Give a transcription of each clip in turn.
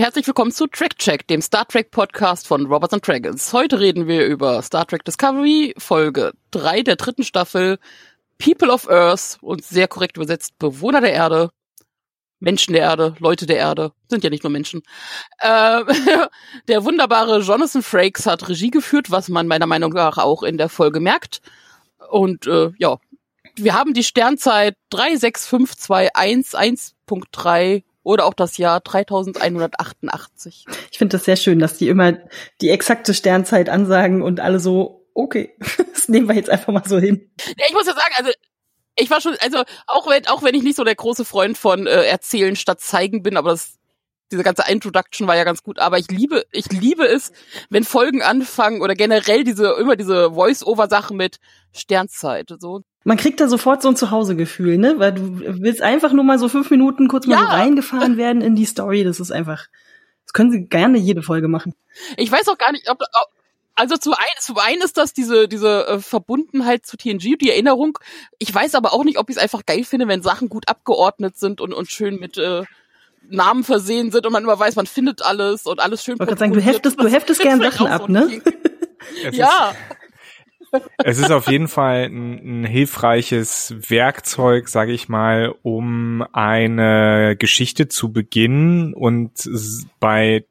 Und herzlich willkommen zu Track Check, dem Star Trek Podcast von Robots and Dragons. Heute reden wir über Star Trek Discovery, Folge 3 der dritten Staffel, People of Earth und sehr korrekt übersetzt Bewohner der Erde, Menschen der Erde, Leute der Erde, sind ja nicht nur Menschen. Äh, der wunderbare Jonathan Frakes hat Regie geführt, was man meiner Meinung nach auch in der Folge merkt. Und äh, ja, wir haben die Sternzeit 36521.3 oder auch das Jahr 3188. Ich finde das sehr schön, dass die immer die exakte Sternzeit ansagen und alle so, okay, das nehmen wir jetzt einfach mal so hin. Ja, ich muss ja sagen, also ich war schon, also auch wenn, auch wenn ich nicht so der große Freund von äh, Erzählen statt Zeigen bin, aber das, diese ganze Introduction war ja ganz gut. Aber ich liebe, ich liebe es, wenn Folgen anfangen oder generell diese immer diese Voice-Over-Sachen mit Sternzeit. So man kriegt da sofort so ein Zuhausegefühl, ne? Weil du willst einfach nur mal so fünf Minuten kurz mal Ja. so reingefahren werden in die Story. Das ist einfach, das können sie gerne jede Folge machen. Ich weiß auch gar nicht, ob, ob also zu ein, zu einen ist das diese diese äh, Verbundenheit zu TNG, die Erinnerung. Ich weiß aber auch nicht, ob ich es einfach geil finde, wenn Sachen gut abgeordnet sind und und schön mit äh, Namen versehen sind und man immer weiß, man findet alles und alles schön. Ich wollte gerade sagen, du heftest, du heftest gern Sachen ab, so ne? Ja, es ist auf jeden Fall ein, ein hilfreiches Werkzeug, sage ich mal, um eine Geschichte zu beginnen. Und bei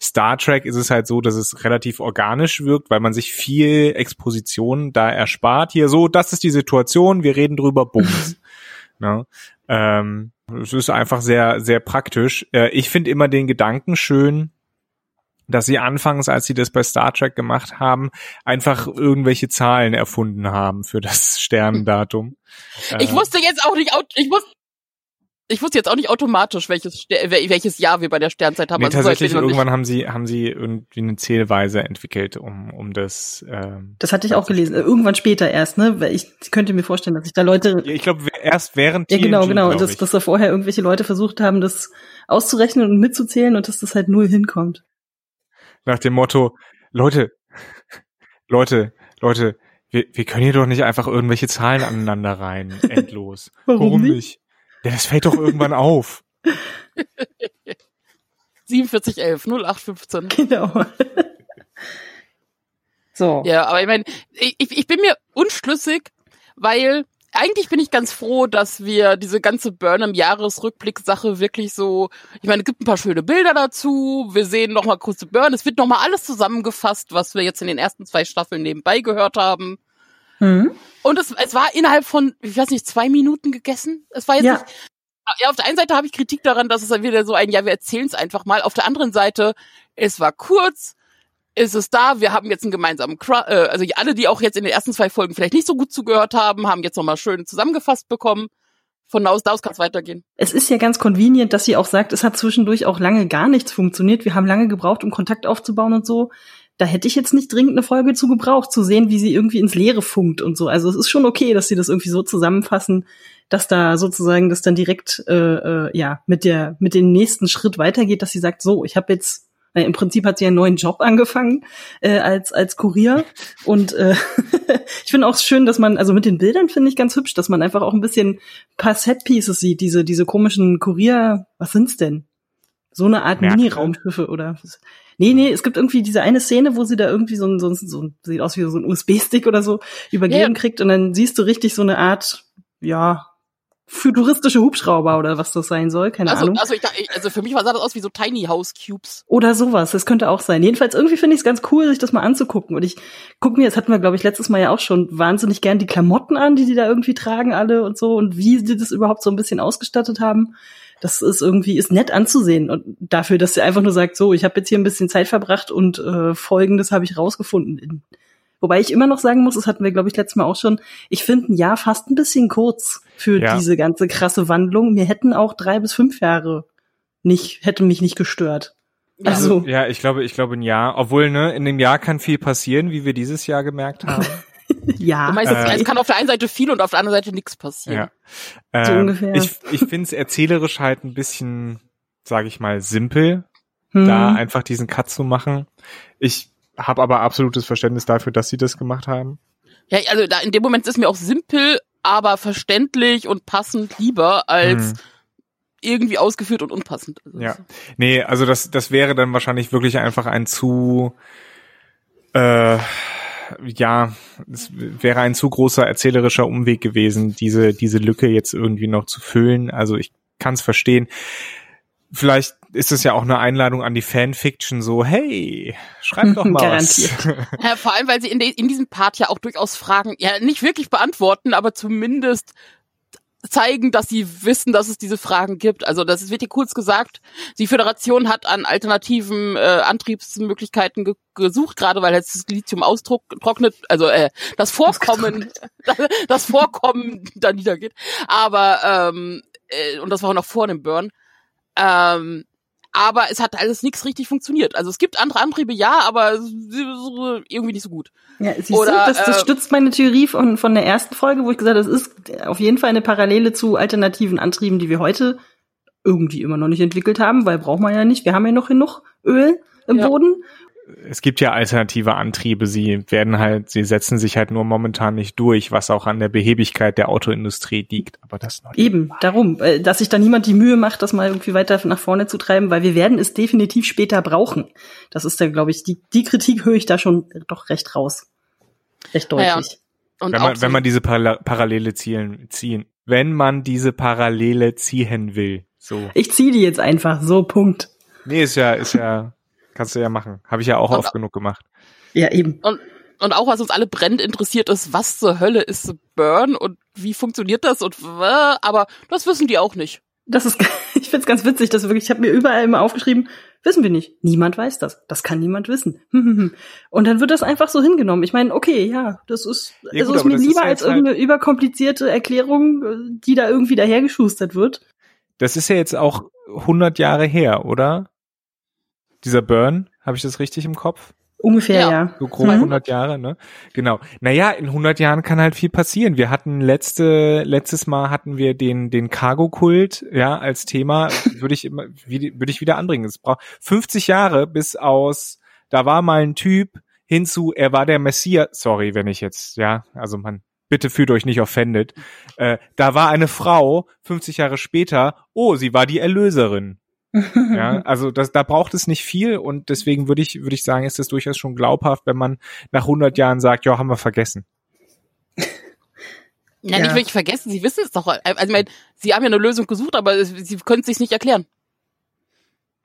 Star Trek ist es halt so, dass es relativ organisch wirkt, weil man sich viel Exposition da erspart. Hier so, das ist die Situation, wir reden drüber, bums. ne? ähm, es ist einfach sehr, sehr praktisch. Äh, ich finde immer den Gedanken schön, dass sie anfangs, als sie das bei Star Trek gemacht haben, einfach irgendwelche Zahlen erfunden haben für das Sternendatum. ich Äh, wusste jetzt auch nicht, ich wusste ich wusste jetzt auch nicht automatisch, welches welches Jahr wir bei der Sternzeit haben. Nee, Also tatsächlich ich irgendwann haben sie haben sie irgendwie eine Zählweise entwickelt, um um das. Ähm, Das hatte ich auch gelesen. Äh, Irgendwann später erst, ne? Weil ich könnte mir vorstellen, dass sich da Leute ich glaube erst während Ja, genau, TNG, genau. Dass, ich. dass da vorher irgendwelche Leute versucht haben, das auszurechnen und mitzuzählen und dass das halt null hinkommt. Nach dem Motto, Leute, Leute, Leute, wir, wir können hier doch nicht einfach irgendwelche Zahlen aneinander rein, endlos. Warum nicht? Ja, das fällt doch irgendwann auf. 4711 0815. Genau. so. Ja, aber ich meine, ich, ich bin mir unschlüssig, weil eigentlich bin ich ganz froh, dass wir diese ganze Burnham-Jahresrückblick-Sache wirklich so, ich meine, es gibt ein paar schöne Bilder dazu, wir sehen noch mal kurze Burn, es wird noch mal alles zusammengefasst, was wir jetzt in den ersten zwei Staffeln nebenbei gehört haben. Hm? Und es, es war innerhalb von, ich weiß nicht, zwei Minuten gegessen. Es war jetzt Ja. nicht, ja, auf der einen Seite habe ich Kritik daran, dass es wieder so ein, ja, wir erzählen es einfach mal. Auf der anderen Seite, es war kurz, ist es da, wir haben jetzt einen gemeinsamen, Cru äh, also alle, die auch jetzt in den ersten zwei Folgen vielleicht nicht so gut zugehört haben, haben jetzt nochmal schön zusammengefasst bekommen. Von da aus, aus kann es weitergehen. Es ist ja ganz convenient, dass sie auch sagt, es hat zwischendurch auch lange gar nichts funktioniert. Wir haben lange gebraucht, um Kontakt aufzubauen und so. Da hätte ich jetzt nicht dringend eine Folge zu gebraucht, zu sehen, wie sie irgendwie ins Leere funkt und so. Also es ist schon okay, dass sie das irgendwie so zusammenfassen, dass da sozusagen das dann direkt äh, äh, ja mit der mit dem nächsten Schritt weitergeht, dass sie sagt, so, ich habe jetzt äh, im Prinzip hat sie einen neuen Job angefangen äh, als als Kurier und äh, ich finde auch schön, dass man also mit den Bildern finde ich ganz hübsch, dass man einfach auch ein bisschen paar Set Pieces sieht, diese diese komischen Kurier, was sind's denn? So eine Art Märkte? Mini-Raumschiffe oder was? Nee, nee, es gibt irgendwie diese eine Szene, wo sie da irgendwie so ein, so ein, so ein sieht aus wie so ein USB-Stick oder so, übergeben ja. kriegt und dann siehst du richtig so eine Art, ja, futuristische Hubschrauber oder was das sein soll, keine Also, Ahnung. also, ich, also für mich war sah das aus wie so Tiny House Cubes. Oder sowas, das könnte auch sein. Jedenfalls irgendwie finde ich es ganz cool, sich das mal anzugucken. Und ich gucke mir, das hatten wir, glaube ich, letztes Mal ja auch schon wahnsinnig gern die Klamotten an, die die da irgendwie tragen alle und so und wie sie das überhaupt so ein bisschen ausgestattet haben. Das ist irgendwie, ist nett anzusehen. Und dafür, dass sie einfach nur sagt, so, ich habe jetzt hier ein bisschen Zeit verbracht und äh, folgendes habe ich rausgefunden. Wobei ich immer noch sagen muss, das hatten wir, glaube ich, letztes Mal auch schon, ich finde ein Jahr fast ein bisschen kurz für Ja. diese ganze krasse Wandlung. Mir hätten auch drei bis fünf Jahre nicht, hätte mich nicht gestört. Ja. Also, Ja, ich glaube, ich glaube ein Jahr. Obwohl, ne, in dem Jahr kann viel passieren, wie wir dieses Jahr gemerkt haben. ja. Du meinst, Äh. es kann auf der einen Seite viel und auf der anderen Seite nichts passieren. ja. So Ähm, ungefähr. Ich, ich finde es erzählerisch halt ein bisschen, sage ich mal, simpel, Hm. da einfach diesen Cut zu machen. Ich habe aber absolutes Verständnis dafür, dass sie das gemacht haben. Ja, also da in dem Moment ist mir auch simpel, aber verständlich und passend lieber als Hm. irgendwie ausgeführt und unpassend. Also ja. Nee, also das, das wäre dann wahrscheinlich wirklich einfach ein zu, äh, ja, es wäre ein zu großer erzählerischer Umweg gewesen, diese, diese Lücke jetzt irgendwie noch zu füllen. Also ich kann es verstehen. Vielleicht ist es ja auch eine Einladung an die Fanfiction, so, hey, schreib doch mal was. Ja, vor allem, weil sie in, de, in diesem Part ja auch durchaus Fragen, ja, nicht wirklich beantworten, aber zumindest zeigen, dass sie wissen, dass es diese Fragen gibt. Also das wird hier kurz gesagt. Die Föderation hat an alternativen äh, Antriebsmöglichkeiten ge gesucht, gerade weil jetzt das Lithium austrocknet, also äh, das Vorkommen, das Vorkommen da niedergeht. Aber ähm, äh, und das war auch noch vor dem Burn. Ähm, aber es hat alles nichts richtig funktioniert. Also es gibt andere Antriebe, ja, aber irgendwie nicht so gut. Ja, siehst Oder, du, das, das äh, stützt meine Theorie von, von der ersten Folge, wo ich gesagt habe, das ist auf jeden Fall eine Parallele zu alternativen Antrieben, die wir heute irgendwie immer noch nicht entwickelt haben, weil braucht man ja nicht. Wir haben ja noch genug Öl im ja. Boden es gibt ja alternative Antriebe, sie werden halt, sie setzen sich halt nur momentan nicht durch, was auch an der Behebigkeit der Autoindustrie liegt. Aber das noch Eben, darum, äh, dass sich da niemand die Mühe macht, das mal irgendwie weiter nach vorne zu treiben, weil wir werden es definitiv später brauchen. Das ist da, glaube ich, die, die Kritik höre ich da schon doch recht raus. Recht deutlich. Naja. Und wenn, man, so wenn man diese Parallele zielen, ziehen, wenn man diese Parallele ziehen will, so. Ich ziehe die jetzt einfach, so, Punkt. Nee, ist ja, ist ja, Kannst du ja machen. Habe ich ja auch und, oft genug gemacht. Ja, eben. Und, und auch was uns alle brennend interessiert ist, was zur Hölle ist Burn und wie funktioniert das und aber das wissen die auch nicht. Das ist, ich find's ganz witzig, dass wirklich, ich habe mir überall immer aufgeschrieben, wissen wir nicht. Niemand weiß das. Das kann niemand wissen. Und dann wird das einfach so hingenommen. Ich meine, okay, ja, das ist, ja, gut, ist mir lieber ist als halt irgendeine überkomplizierte Erklärung, die da irgendwie dahergeschustert wird. Das ist ja jetzt auch 100 Jahre her, oder? Dieser Burn, habe ich das richtig im Kopf? Ungefähr, ja. ja. So grob mhm. 100 Jahre, ne? Genau. Naja, in 100 Jahren kann halt viel passieren. Wir hatten letzte, letztes Mal hatten wir den, den Cargo-Kult, ja, als Thema, würde ich immer, würde ich wieder anbringen. Es braucht 50 Jahre bis aus, da war mal ein Typ hinzu, er war der Messias, sorry, wenn ich jetzt, ja, also man, bitte fühlt euch nicht offended. Äh, da war eine Frau, 50 Jahre später, oh, sie war die Erlöserin ja, also das, da braucht es nicht viel und deswegen würde ich, würde ich sagen, ist es durchaus schon glaubhaft, wenn man nach 100 Jahren sagt, ja, haben wir vergessen. Ja, ja, nicht wirklich vergessen, sie wissen es doch. Also, ich meine, sie haben ja eine Lösung gesucht, aber sie können es sich nicht erklären.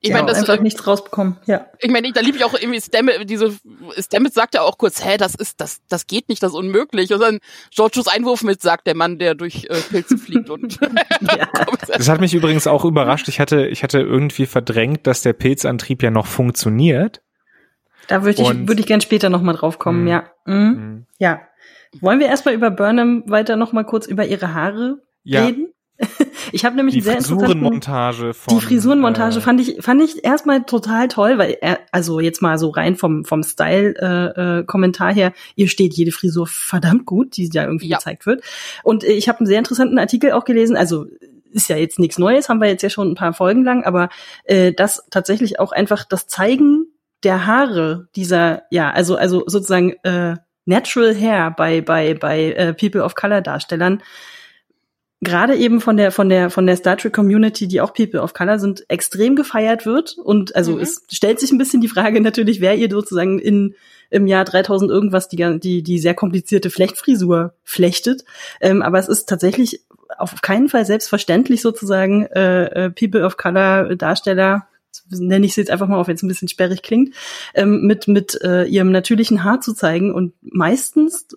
Ich ja, meine, das einfach nichts rausbekommen. Ja. Ich meine, da liebe ich auch irgendwie Stammet, diese Stammet sagt ja auch kurz, hä, das ist das das geht nicht, das ist unmöglich. Und dann Georgios Einwurf mit sagt der Mann, der durch äh, Pilze fliegt und ja. Das hat mich übrigens auch überrascht. Ich hatte ich hatte irgendwie verdrängt, dass der Pilzantrieb ja noch funktioniert. Da würde ich würde ich gern später noch mal drauf kommen, mhm. ja. Mhm. Mhm. Ja. Wollen wir erstmal über Burnham weiter noch mal kurz über ihre Haare ja. reden? Ich habe nämlich die sehr Frisurenmontage von die Frisurenmontage äh, fand ich fand ich erstmal total toll, weil er also jetzt mal so rein vom vom Style äh, äh, Kommentar her, ihr steht jede Frisur verdammt gut, die da irgendwie ja. gezeigt wird. Und ich habe einen sehr interessanten Artikel auch gelesen, also ist ja jetzt nichts Neues, haben wir jetzt ja schon ein paar Folgen lang, aber äh, das tatsächlich auch einfach das Zeigen der Haare dieser ja, also also sozusagen äh, Natural Hair bei bei bei äh, People of Color Darstellern gerade eben von der von der von der Star Trek Community, die auch People of Color sind, extrem gefeiert wird. Und also mhm. es stellt sich ein bisschen die Frage natürlich, wer ihr sozusagen in im Jahr 3000 irgendwas die die die sehr komplizierte Flechtfrisur flechtet, ähm, aber es ist tatsächlich auf keinen Fall selbstverständlich sozusagen äh, äh, People of Color Darsteller nenne ich sie jetzt einfach mal, auf jetzt ein bisschen sperrig klingt, ähm, mit mit äh, ihrem natürlichen Haar zu zeigen. Und meistens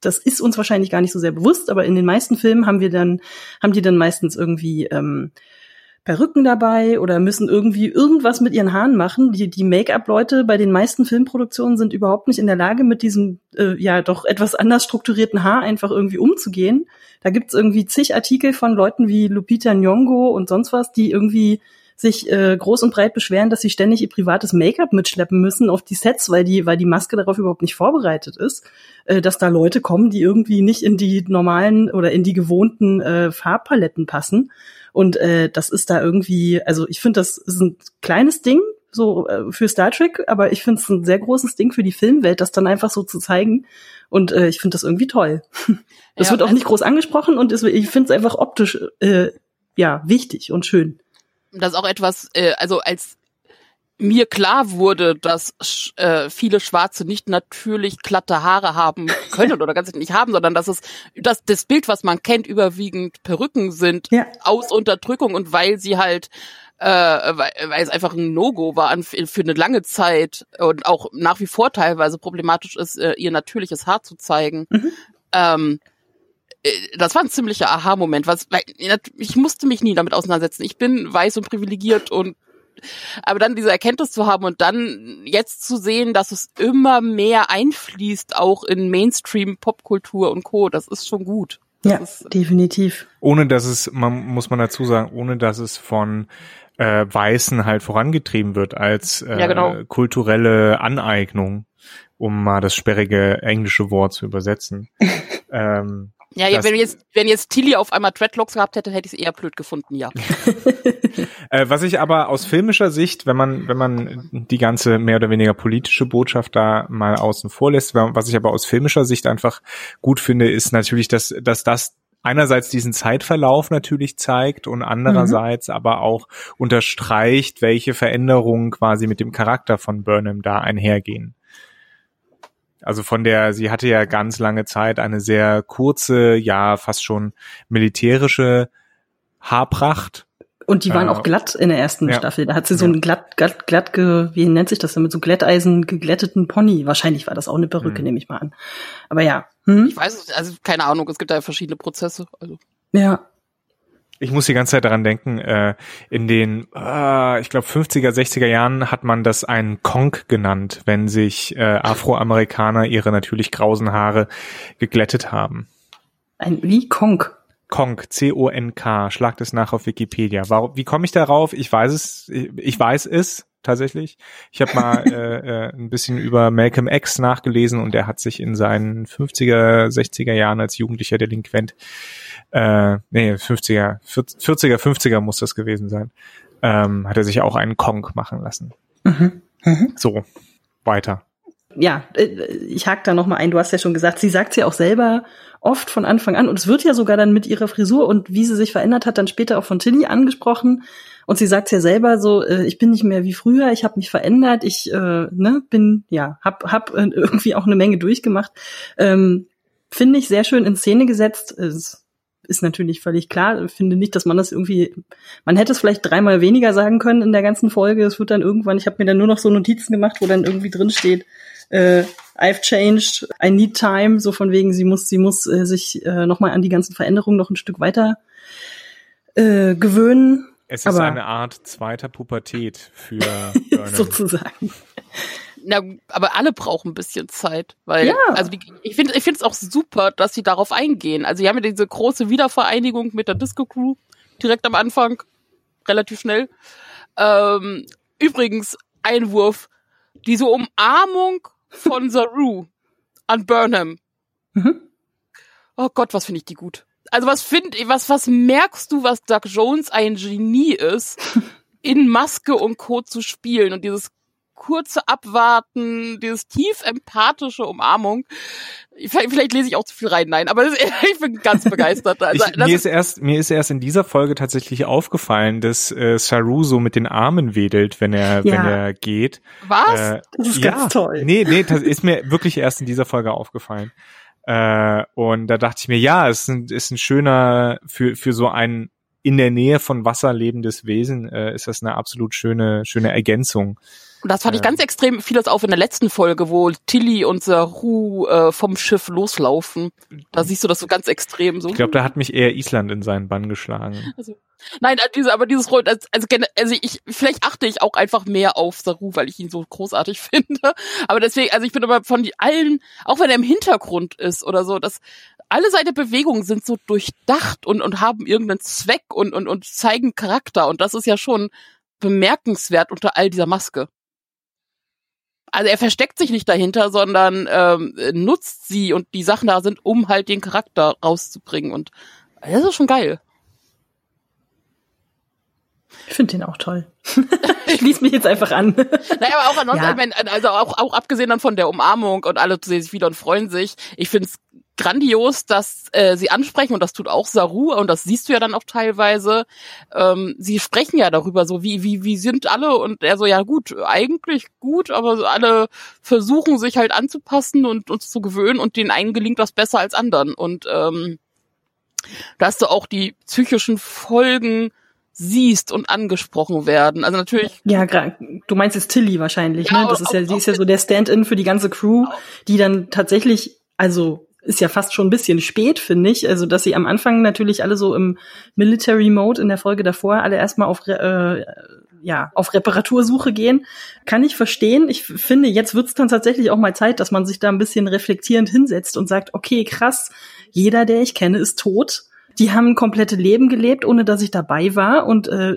das ist uns wahrscheinlich gar nicht so sehr bewusst, aber in den meisten Filmen haben wir dann, haben die dann meistens irgendwie ähm, Perücken dabei oder müssen irgendwie irgendwas mit ihren Haaren machen. Die, die Make-up-Leute bei den meisten Filmproduktionen sind überhaupt nicht in der Lage, mit diesem äh, ja doch etwas anders strukturierten Haar einfach irgendwie umzugehen. Da gibt's irgendwie zig Artikel von Leuten wie Lupita Nyong'o und sonst was, die irgendwie sich äh, groß und breit beschweren, dass sie ständig ihr privates Make-up mitschleppen müssen auf die Sets, weil die, weil die Maske darauf überhaupt nicht vorbereitet ist, äh, dass da Leute kommen, die irgendwie nicht in die normalen oder in die gewohnten äh, Farbpaletten passen. Und äh, das ist da irgendwie, also ich finde, das ist ein kleines Ding, so äh, für Star Trek, aber ich finde es ein sehr großes Ding für die Filmwelt, das dann einfach so zu zeigen. Und äh, ich finde das irgendwie toll. Das ja, wird auch also nicht groß angesprochen und es, ich finde es einfach optisch äh, ja wichtig und schön. Das ist auch etwas, äh, also als mir klar wurde, dass äh, viele Schwarze nicht natürlich glatte Haare haben können oder ganz nicht haben, sondern dass es dass das Bild, was man kennt, überwiegend Perücken sind ja. aus Unterdrückung und weil sie halt äh, weil, weil es einfach ein No-Go war für eine lange Zeit und auch nach wie vor teilweise problematisch ist, äh, ihr natürliches Haar zu zeigen. Mhm. Ähm, äh, das war ein ziemlicher Aha-Moment, was weil, ich musste mich nie damit auseinandersetzen. Ich bin weiß und privilegiert und aber dann diese Erkenntnis zu haben und dann jetzt zu sehen, dass es immer mehr einfließt, auch in Mainstream, Popkultur und Co., das ist schon gut. Das ja, ist, definitiv. Ohne dass es, man muss man dazu sagen, ohne dass es von äh, Weißen halt vorangetrieben wird als äh, ja, genau. kulturelle Aneignung, um mal das sperrige englische Wort zu übersetzen. ähm, ja, ja wenn jetzt, wenn jetzt Tilly auf einmal Dreadlocks gehabt hätte, hätte ich es eher blöd gefunden, ja. äh, was ich aber aus filmischer Sicht, wenn man, wenn man die ganze mehr oder weniger politische Botschaft da mal außen vor lässt, was ich aber aus filmischer Sicht einfach gut finde, ist natürlich, dass, dass das einerseits diesen Zeitverlauf natürlich zeigt und andererseits mhm. aber auch unterstreicht, welche Veränderungen quasi mit dem Charakter von Burnham da einhergehen. Also von der, sie hatte ja ganz lange Zeit eine sehr kurze, ja, fast schon militärische Haarpracht. Und die waren äh, auch glatt in der ersten ja. Staffel. Da hat sie so ja. einen glatt, glatt, glatt, ge, wie nennt sich das denn, mit so Glätteisen geglätteten Pony. Wahrscheinlich war das auch eine Perücke, hm. nehme ich mal an. Aber ja. Hm? Ich weiß es, also keine Ahnung, es gibt da verschiedene Prozesse. Also. Ja. Ich muss die ganze Zeit daran denken, äh, in den, äh, ich glaube, 50er, 60er Jahren hat man das einen Konk genannt, wenn sich äh, Afroamerikaner ihre natürlich grausen Haare geglättet haben. Ein wie Konk? Konk, C-O-N-K, schlagt es nach auf Wikipedia. Warum, wie komme ich darauf? Ich weiß es, ich weiß es tatsächlich. Ich habe mal äh, äh, ein bisschen über Malcolm X nachgelesen und er hat sich in seinen 50er, 60er Jahren als jugendlicher Delinquent äh, nee, 50er, 40er, 50er muss das gewesen sein, ähm, hat er sich auch einen Kong machen lassen. Mhm. Mhm. So, weiter. Ja, äh, ich hake da nochmal ein, du hast ja schon gesagt, sie sagt ja auch selber oft von Anfang an und es wird ja sogar dann mit ihrer Frisur und wie sie sich verändert hat, dann später auch von Tilly angesprochen und sie sagt ja selber so, äh, ich bin nicht mehr wie früher, ich habe mich verändert, ich äh, ne, bin, ja, hab, hab äh, irgendwie auch eine Menge durchgemacht. Ähm, Finde ich sehr schön in Szene gesetzt. Es ist natürlich völlig klar. Finde nicht, dass man das irgendwie, man hätte es vielleicht dreimal weniger sagen können in der ganzen Folge. Es wird dann irgendwann, ich habe mir dann nur noch so Notizen gemacht, wo dann irgendwie drin steht, äh, I've changed, I need time, so von wegen, sie muss, sie muss äh, sich äh, nochmal an die ganzen Veränderungen noch ein Stück weiter äh, gewöhnen. Es ist Aber, eine Art zweiter Pubertät für sozusagen na, aber alle brauchen ein bisschen Zeit, weil, ja. also die, ich finde, ich finde es auch super, dass sie darauf eingehen. Also sie haben ja diese große Wiedervereinigung mit der Disco Crew direkt am Anfang, relativ schnell. Ähm, übrigens Einwurf, diese Umarmung von Saru an Burnham. Mhm. Oh Gott, was finde ich die gut. Also was finde was was merkst du, was Doug Jones ein Genie ist, in Maske und Co zu spielen und dieses kurze Abwarten, dieses tief empathische Umarmung. Vielleicht, vielleicht lese ich auch zu viel rein, nein, aber das, ich bin ganz begeistert. Also, ich, mir ist erst mir ist erst in dieser Folge tatsächlich aufgefallen, dass äh, Saru so mit den Armen wedelt, wenn er ja. wenn er geht. Was? Äh, das ist ja, ganz toll. Nee, nee, das ist mir wirklich erst in dieser Folge aufgefallen. Äh, und da dachte ich mir, ja, es ist ein, ist ein schöner für für so ein in der Nähe von Wasser lebendes Wesen äh, ist das eine absolut schöne schöne Ergänzung. Und das fand ich ganz extrem, fiel das auf in der letzten Folge, wo Tilly und Saru äh, vom Schiff loslaufen. Da siehst du das so ganz extrem. So. Ich glaube, da hat mich eher Island in seinen Bann geschlagen. Also, nein, äh, diese, aber dieses Roll, also, also ich, vielleicht achte ich auch einfach mehr auf Saru, weil ich ihn so großartig finde. Aber deswegen, also ich bin aber von allen, auch wenn er im Hintergrund ist oder so, dass alle seine Bewegungen sind so durchdacht und, und haben irgendeinen Zweck und, und, und zeigen Charakter. Und das ist ja schon bemerkenswert unter all dieser Maske also er versteckt sich nicht dahinter, sondern ähm, nutzt sie und die Sachen da sind, um halt den Charakter rauszubringen. Und das ist schon geil. Ich finde den auch toll. ich schließe mich jetzt einfach an. Naja, aber auch ansonsten, ja. also auch, auch abgesehen dann von der Umarmung und alle sehen sich wieder und freuen sich. Ich finde es grandios, dass äh, sie ansprechen und das tut auch Saru und das siehst du ja dann auch teilweise. Ähm, sie sprechen ja darüber so, wie wie wie sind alle und er so ja gut, eigentlich gut, aber alle versuchen sich halt anzupassen und uns zu gewöhnen und den einen gelingt das besser als anderen und ähm, dass du auch die psychischen Folgen siehst und angesprochen werden. Also natürlich. Ja, du meinst jetzt Tilly wahrscheinlich, ja, ne? Das ist ja, sie ist ja so der Stand-in für die ganze Crew, die dann tatsächlich, also ist ja fast schon ein bisschen spät, finde ich. Also, dass sie am Anfang natürlich alle so im Military Mode in der Folge davor alle erstmal auf äh, ja, auf Reparatursuche gehen, kann ich verstehen. Ich finde, jetzt wird es dann tatsächlich auch mal Zeit, dass man sich da ein bisschen reflektierend hinsetzt und sagt, okay, krass, jeder, der ich kenne, ist tot. Die haben ein komplette Leben gelebt, ohne dass ich dabei war und äh,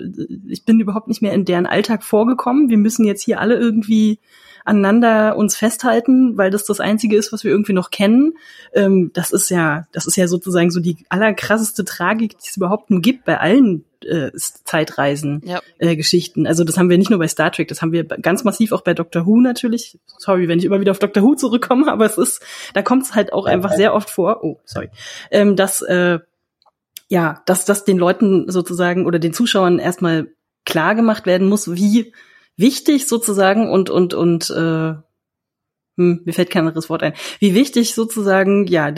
ich bin überhaupt nicht mehr in deren Alltag vorgekommen. Wir müssen jetzt hier alle irgendwie aneinander uns festhalten, weil das das einzige ist, was wir irgendwie noch kennen. Ähm, das ist ja, das ist ja sozusagen so die allerkrasseste Tragik, die es überhaupt nur gibt bei allen äh, Zeitreisen-Geschichten. Ja. Äh, also das haben wir nicht nur bei Star Trek, das haben wir ganz massiv auch bei Doctor Who natürlich. Sorry, wenn ich immer wieder auf Doctor Who zurückkomme, aber es ist, da kommt es halt auch einfach sehr oft vor. Oh, sorry, ähm, dass äh, ja, dass das den Leuten sozusagen oder den Zuschauern erstmal klar gemacht werden muss, wie wichtig sozusagen und und und äh, hm, mir fällt kein anderes Wort ein, wie wichtig sozusagen ja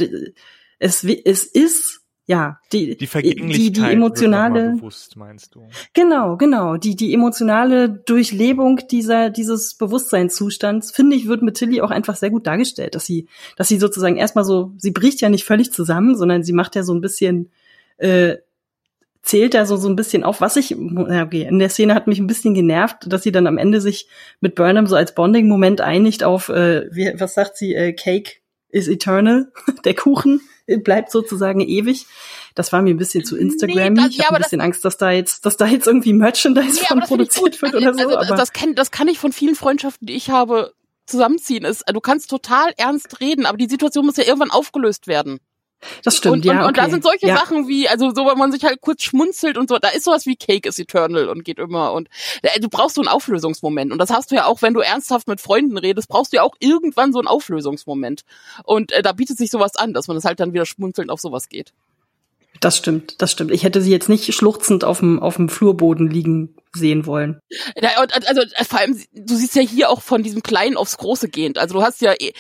es es ist ja die die die, die emotionale bewusst, meinst du? Genau genau. Die die emotionale Durchlebung dieser dieses Bewusstseinszustands finde ich wird mit Tilly auch einfach sehr gut dargestellt dass sie dass sie sozusagen erstmal so sie bricht ja nicht völlig zusammen sondern sie macht ja so ein bisschen äh, zählt da so, so ein bisschen auf, was ich, okay, in der Szene hat mich ein bisschen genervt, dass sie dann am Ende sich mit Burnham so als Bonding-Moment einigt auf, äh, wie, was sagt sie, äh, Cake is eternal, der Kuchen bleibt sozusagen ewig. Das war mir ein bisschen zu Instagram. Nee, das, ich habe ja, ein bisschen das, Angst, dass da jetzt, dass da jetzt irgendwie Merchandise nee, von produziert wird oder also, so. Also, das, kann, das kann ich von vielen Freundschaften, die ich habe, zusammenziehen. Ist, du kannst total ernst reden, aber die Situation muss ja irgendwann aufgelöst werden. Das stimmt, und, ja. Und, okay. und da sind solche ja. Sachen wie, also so, wenn man sich halt kurz schmunzelt und so, da ist sowas wie Cake is Eternal und geht immer und äh, du brauchst so einen Auflösungsmoment. Und das hast du ja auch, wenn du ernsthaft mit Freunden redest, brauchst du ja auch irgendwann so einen Auflösungsmoment. Und äh, da bietet sich sowas an, dass man das halt dann wieder schmunzelnd auf sowas geht. Das stimmt, das stimmt. Ich hätte sie jetzt nicht schluchzend auf dem, auf dem Flurboden liegen sehen wollen. Ja, also äh, vor allem, du siehst ja hier auch von diesem Kleinen aufs Große gehend. Also du hast ja, eh,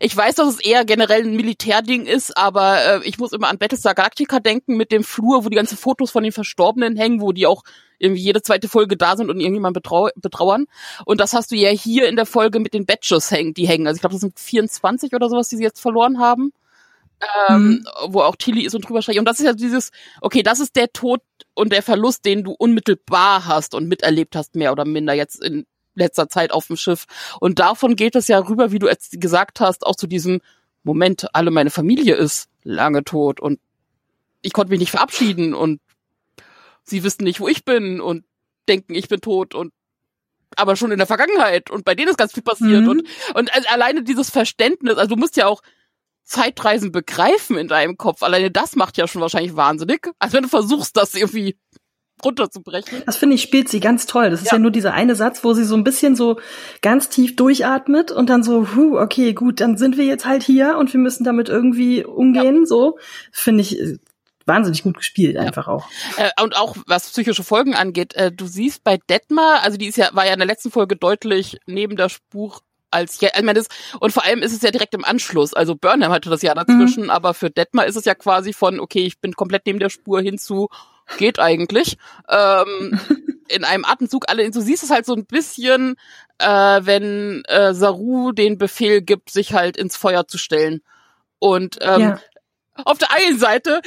ich weiß, dass es eher generell ein Militärding ist, aber äh, ich muss immer an Battlestar Galactica denken mit dem Flur, wo die ganzen Fotos von den Verstorbenen hängen, wo die auch irgendwie jede zweite Folge da sind und irgendjemand betrau betrauern. Und das hast du ja hier in der Folge mit den Badges hängen, die hängen. Also ich glaube, das sind 24 oder sowas, die sie jetzt verloren haben ähm, mhm. wo auch Tilly ist und drüber spricht. Und das ist ja dieses, okay, das ist der Tod und der Verlust, den du unmittelbar hast und miterlebt hast, mehr oder minder jetzt in letzter Zeit auf dem Schiff. Und davon geht es ja rüber, wie du jetzt gesagt hast, auch zu diesem Moment, alle meine Familie ist lange tot und ich konnte mich nicht verabschieden und sie wissen nicht, wo ich bin und denken, ich bin tot und aber schon in der Vergangenheit und bei denen ist ganz viel passiert mhm. und und alleine dieses Verständnis, also du musst ja auch Zeitreisen begreifen in deinem Kopf. Alleine das macht ja schon wahrscheinlich wahnsinnig. Als wenn du versuchst, das irgendwie runterzubrechen. Das finde ich, spielt sie ganz toll. Das ist ja. ja nur dieser eine Satz, wo sie so ein bisschen so ganz tief durchatmet und dann so, huh, okay, gut, dann sind wir jetzt halt hier und wir müssen damit irgendwie umgehen. Ja. So finde ich äh, wahnsinnig gut gespielt einfach ja. auch. Äh, und auch was psychische Folgen angeht, äh, du siehst bei Detmar, also die ist ja war ja in der letzten Folge deutlich neben der Spur als ja, ich meine, das, und vor allem ist es ja direkt im Anschluss. Also Burnham hatte das ja dazwischen, mhm. aber für Detmar ist es ja quasi von, okay, ich bin komplett neben der Spur hinzu, geht eigentlich. Ähm, in einem Atemzug alle, du siehst es halt so ein bisschen, äh, wenn äh, Saru den Befehl gibt, sich halt ins Feuer zu stellen. Und ähm, ja. auf der einen Seite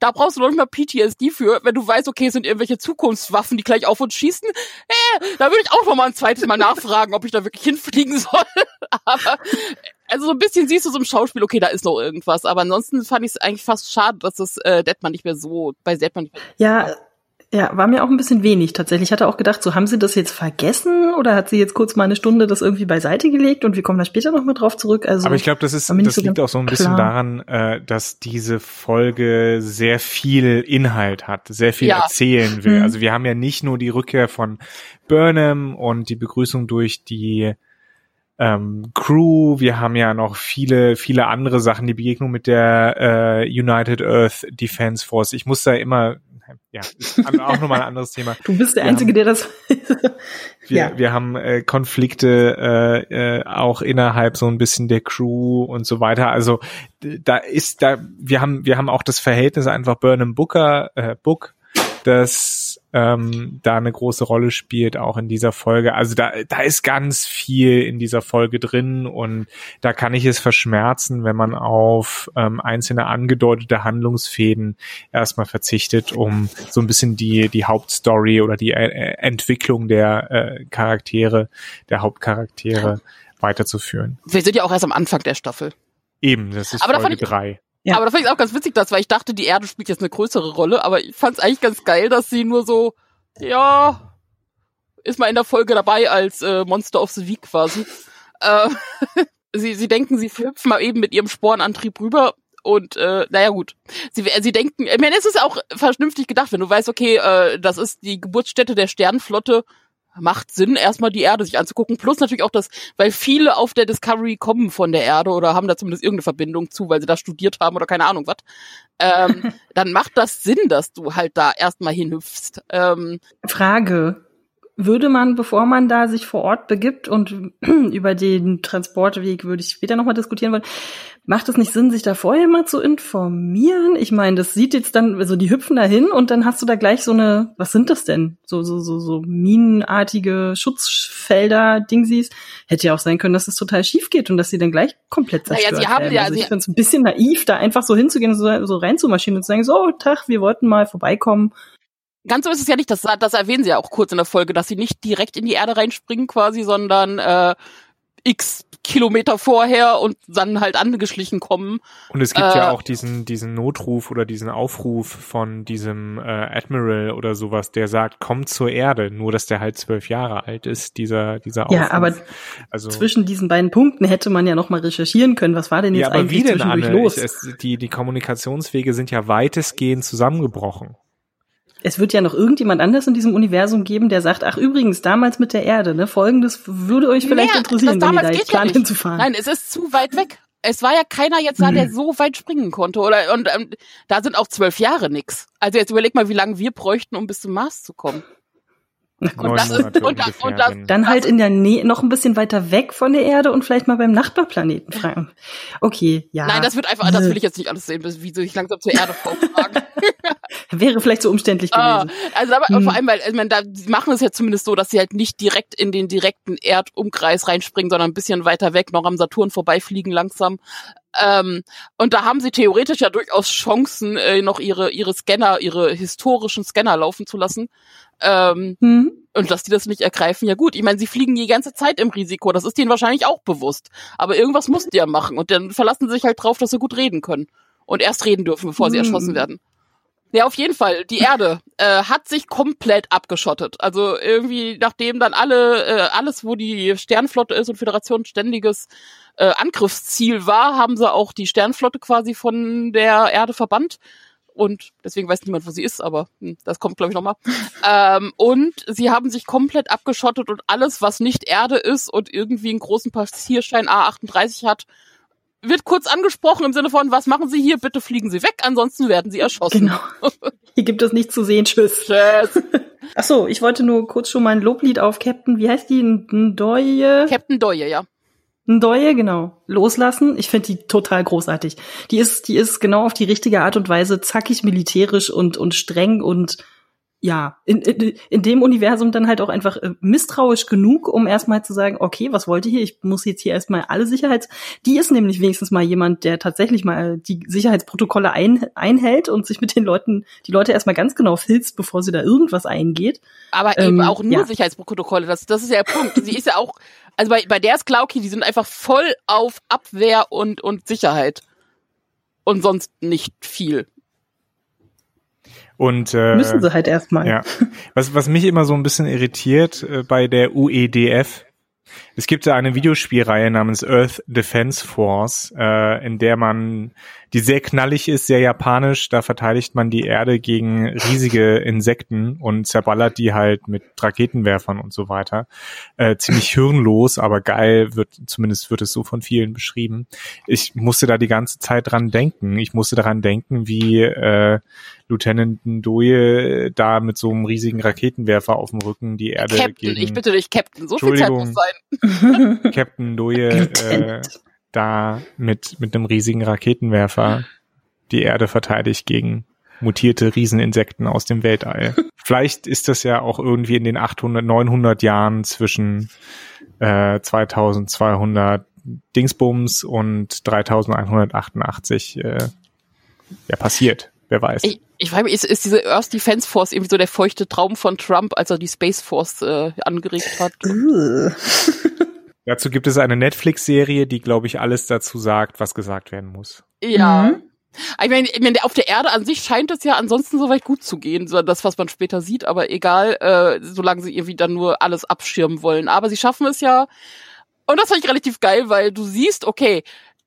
da brauchst du noch nicht mal PTSD für, wenn du weißt, okay, es sind irgendwelche Zukunftswaffen, die gleich auf uns schießen. Äh, da würde ich auch noch mal ein zweites Mal nachfragen, ob ich da wirklich hinfliegen soll. aber also so ein bisschen siehst du so im Schauspiel, okay, da ist noch irgendwas. Aber ansonsten fand ich es eigentlich fast schade, dass das äh, Deadman nicht mehr so bei nicht mehr Ja, ja, war mir auch ein bisschen wenig tatsächlich. Ich hatte auch gedacht, so haben sie das jetzt vergessen oder hat sie jetzt kurz mal eine Stunde das irgendwie beiseite gelegt und wir kommen da später noch mal drauf zurück. Also, Aber ich glaube, das ist, das so liegt auch so ein bisschen daran, äh, dass diese Folge sehr viel Inhalt hat, sehr viel ja. erzählen will. Mhm. Also wir haben ja nicht nur die Rückkehr von Burnham und die Begrüßung durch die ähm, Crew, wir haben ja noch viele, viele andere Sachen, die Begegnung mit der äh, United Earth Defense Force. Ich muss da immer ja, ist auch nochmal ein anderes Thema. Du bist der wir Einzige, haben, der das. wir, ja. wir haben äh, Konflikte äh, äh, auch innerhalb so ein bisschen der Crew und so weiter. Also da ist da, wir haben, wir haben auch das Verhältnis einfach Burnham Booker, äh, Book, das ähm, da eine große Rolle spielt, auch in dieser Folge. Also da, da ist ganz viel in dieser Folge drin und da kann ich es verschmerzen, wenn man auf ähm, einzelne angedeutete Handlungsfäden erstmal verzichtet, um so ein bisschen die, die Hauptstory oder die äh, Entwicklung der äh, Charaktere, der Hauptcharaktere weiterzuführen. Wir sind ja auch erst am Anfang der Staffel. Eben, das ist aber Folge drei. Ja. Aber da fand ich auch ganz witzig, das, weil ich dachte, die Erde spielt jetzt eine größere Rolle, aber ich fand es eigentlich ganz geil, dass sie nur so, ja, ist mal in der Folge dabei als äh, Monster of the Week quasi. Äh, sie, sie denken, sie hüpfen mal eben mit ihrem Sporenantrieb rüber und äh, naja gut. Sie, sie denken, ich meine, es ist auch vernünftig gedacht, wenn du weißt, okay, äh, das ist die Geburtsstätte der Sternenflotte, macht Sinn, erstmal die Erde sich anzugucken. Plus natürlich auch das, weil viele auf der Discovery kommen von der Erde oder haben da zumindest irgendeine Verbindung zu, weil sie da studiert haben oder keine Ahnung was. Ähm, dann macht das Sinn, dass du halt da erstmal hinhüpfst. Ähm, Frage würde man, bevor man da sich vor Ort begibt und über den Transportweg würde ich später nochmal diskutieren wollen, macht es nicht Sinn, sich da vorher mal zu informieren? Ich meine, das sieht jetzt dann, also die hüpfen da hin und dann hast du da gleich so eine, was sind das denn? So, so, so, so minenartige Schutzfelder, Dingsies. Hätte ja auch sein können, dass es das total schief geht und dass sie dann gleich komplett zerstört naja, sie haben werden. Ja, also ich finde es ein bisschen naiv, da einfach so hinzugehen und so, so reinzumaschinen und zu sagen, so, Tag, wir wollten mal vorbeikommen Ganz so ist es ja nicht, das, das erwähnen sie ja auch kurz in der Folge, dass sie nicht direkt in die Erde reinspringen quasi, sondern äh, x Kilometer vorher und dann halt angeschlichen kommen. Und es gibt äh, ja auch diesen, diesen Notruf oder diesen Aufruf von diesem äh, Admiral oder sowas, der sagt, komm zur Erde, nur dass der halt zwölf Jahre alt ist, dieser, dieser Aufruf. Ja, aber also, zwischen diesen beiden Punkten hätte man ja nochmal recherchieren können, was war denn jetzt ja, eigentlich zwischendurch Anne? los? Ich, es, die, die Kommunikationswege sind ja weitestgehend zusammengebrochen es wird ja noch irgendjemand anders in diesem Universum geben, der sagt, ach übrigens, damals mit der Erde, ne, folgendes würde euch vielleicht naja, interessieren, wenn ihr da jetzt plant ja hinzufahren. Nein, es ist zu weit weg. Es war ja keiner jetzt da, der so weit springen konnte. Oder und ähm, da sind auch zwölf Jahre nix. Also jetzt überleg mal, wie lange wir bräuchten, um bis zum Mars zu kommen. Und das ist, und das, und das, dann halt in der Nähe, noch ein bisschen weiter weg von der Erde und vielleicht mal beim Nachbarplaneten fragen. Okay, ja. Nein, das wird einfach, das will ich jetzt nicht alles sehen, wie soll ich langsam zur Erde fragen. Wäre vielleicht so umständlich ah, gewesen. also aber hm. vor allem, weil, ich meine, da die machen es ja zumindest so, dass sie halt nicht direkt in den direkten Erdumkreis reinspringen, sondern ein bisschen weiter weg, noch am Saturn vorbeifliegen langsam. Ähm, und da haben sie theoretisch ja durchaus Chancen, äh, noch ihre, ihre Scanner, ihre historischen Scanner laufen zu lassen. Ähm, mhm. Und dass die das nicht ergreifen, ja gut. Ich meine, sie fliegen die ganze Zeit im Risiko. Das ist denen wahrscheinlich auch bewusst. Aber irgendwas mussten die ja machen. Und dann verlassen sie sich halt drauf, dass sie gut reden können. Und erst reden dürfen, bevor mhm. sie erschossen werden. Ja, auf jeden Fall. Die Erde äh, hat sich komplett abgeschottet. Also irgendwie, nachdem dann alle, äh, alles, wo die Sternflotte ist und Föderation ständiges äh, Angriffsziel war, haben sie auch die Sternflotte quasi von der Erde verbannt und deswegen weiß niemand, wo sie ist, aber hm, das kommt, glaube ich, nochmal. ähm, und sie haben sich komplett abgeschottet und alles, was nicht Erde ist und irgendwie einen großen Passierschein A38 hat, wird kurz angesprochen im Sinne von, was machen Sie hier? Bitte fliegen Sie weg, ansonsten werden Sie erschossen. Genau. Hier gibt es nichts zu sehen. Tschüss. Tschüss. Ach so, ich wollte nur kurz schon mal ein Loblied auf Captain, wie heißt die? Ndoye? Captain Doye, ja. Ndoye, genau. Loslassen. Ich finde die total großartig. Die ist, die ist genau auf die richtige Art und Weise zackig militärisch und, und streng und ja, in, in, in dem Universum dann halt auch einfach äh, misstrauisch genug, um erstmal zu sagen, okay, was wollt ihr hier? Ich muss jetzt hier erstmal alle Sicherheits... Die ist nämlich wenigstens mal jemand, der tatsächlich mal die Sicherheitsprotokolle ein, einhält und sich mit den Leuten, die Leute erstmal ganz genau filzt, bevor sie da irgendwas eingeht. Aber ähm, eben auch nur ja. Sicherheitsprotokolle, das, das ist ja der Punkt. Sie ist ja auch, also bei, bei der ist klar, okay, die sind einfach voll auf Abwehr und, und Sicherheit. Und sonst nicht viel. Und äh, müssen sie halt erstmal. Ja. Was was mich immer so ein bisschen irritiert äh, bei der UEDF, Es gibt ja eine Videospielreihe namens Earth Defense Force, äh, in der man, die sehr knallig ist, sehr japanisch, da verteidigt man die Erde gegen riesige Insekten und zerballert die halt mit Raketenwerfern und so weiter. Äh, ziemlich hirnlos, aber geil, wird, zumindest wird es so von vielen beschrieben. Ich musste da die ganze Zeit dran denken. Ich musste daran denken, wie äh, Lieutenant Ndoye da mit so einem riesigen Raketenwerfer auf dem Rücken die Erde Captain, gegen... ich bitte dich, Captain, so viel Zeit muss sein. Captain Ndoye äh, da mit, mit einem riesigen Raketenwerfer die Erde verteidigt gegen mutierte Rieseninsekten aus dem Weltall. Vielleicht ist das ja auch irgendwie in den 800, 900 Jahren zwischen äh, 2200 Dingsbums und 3188 äh, ja passiert. Wer weiß. Ich, ich frage mich, ist, ist diese Earth Defense Force irgendwie so der feuchte Traum von Trump, als er die Space Force äh, angeregt hat? Dazu gibt es eine Netflix-Serie, die, glaube ich, alles dazu sagt, was gesagt werden muss. Ja. Mhm. Ich meine, ich meine, auf der Erde an sich scheint es ja ansonsten soweit gut zu gehen, so das, was man später sieht, aber egal, äh, solange sie irgendwie dann nur alles abschirmen wollen. Aber sie schaffen es ja, und das fand ich relativ geil, weil du siehst, okay,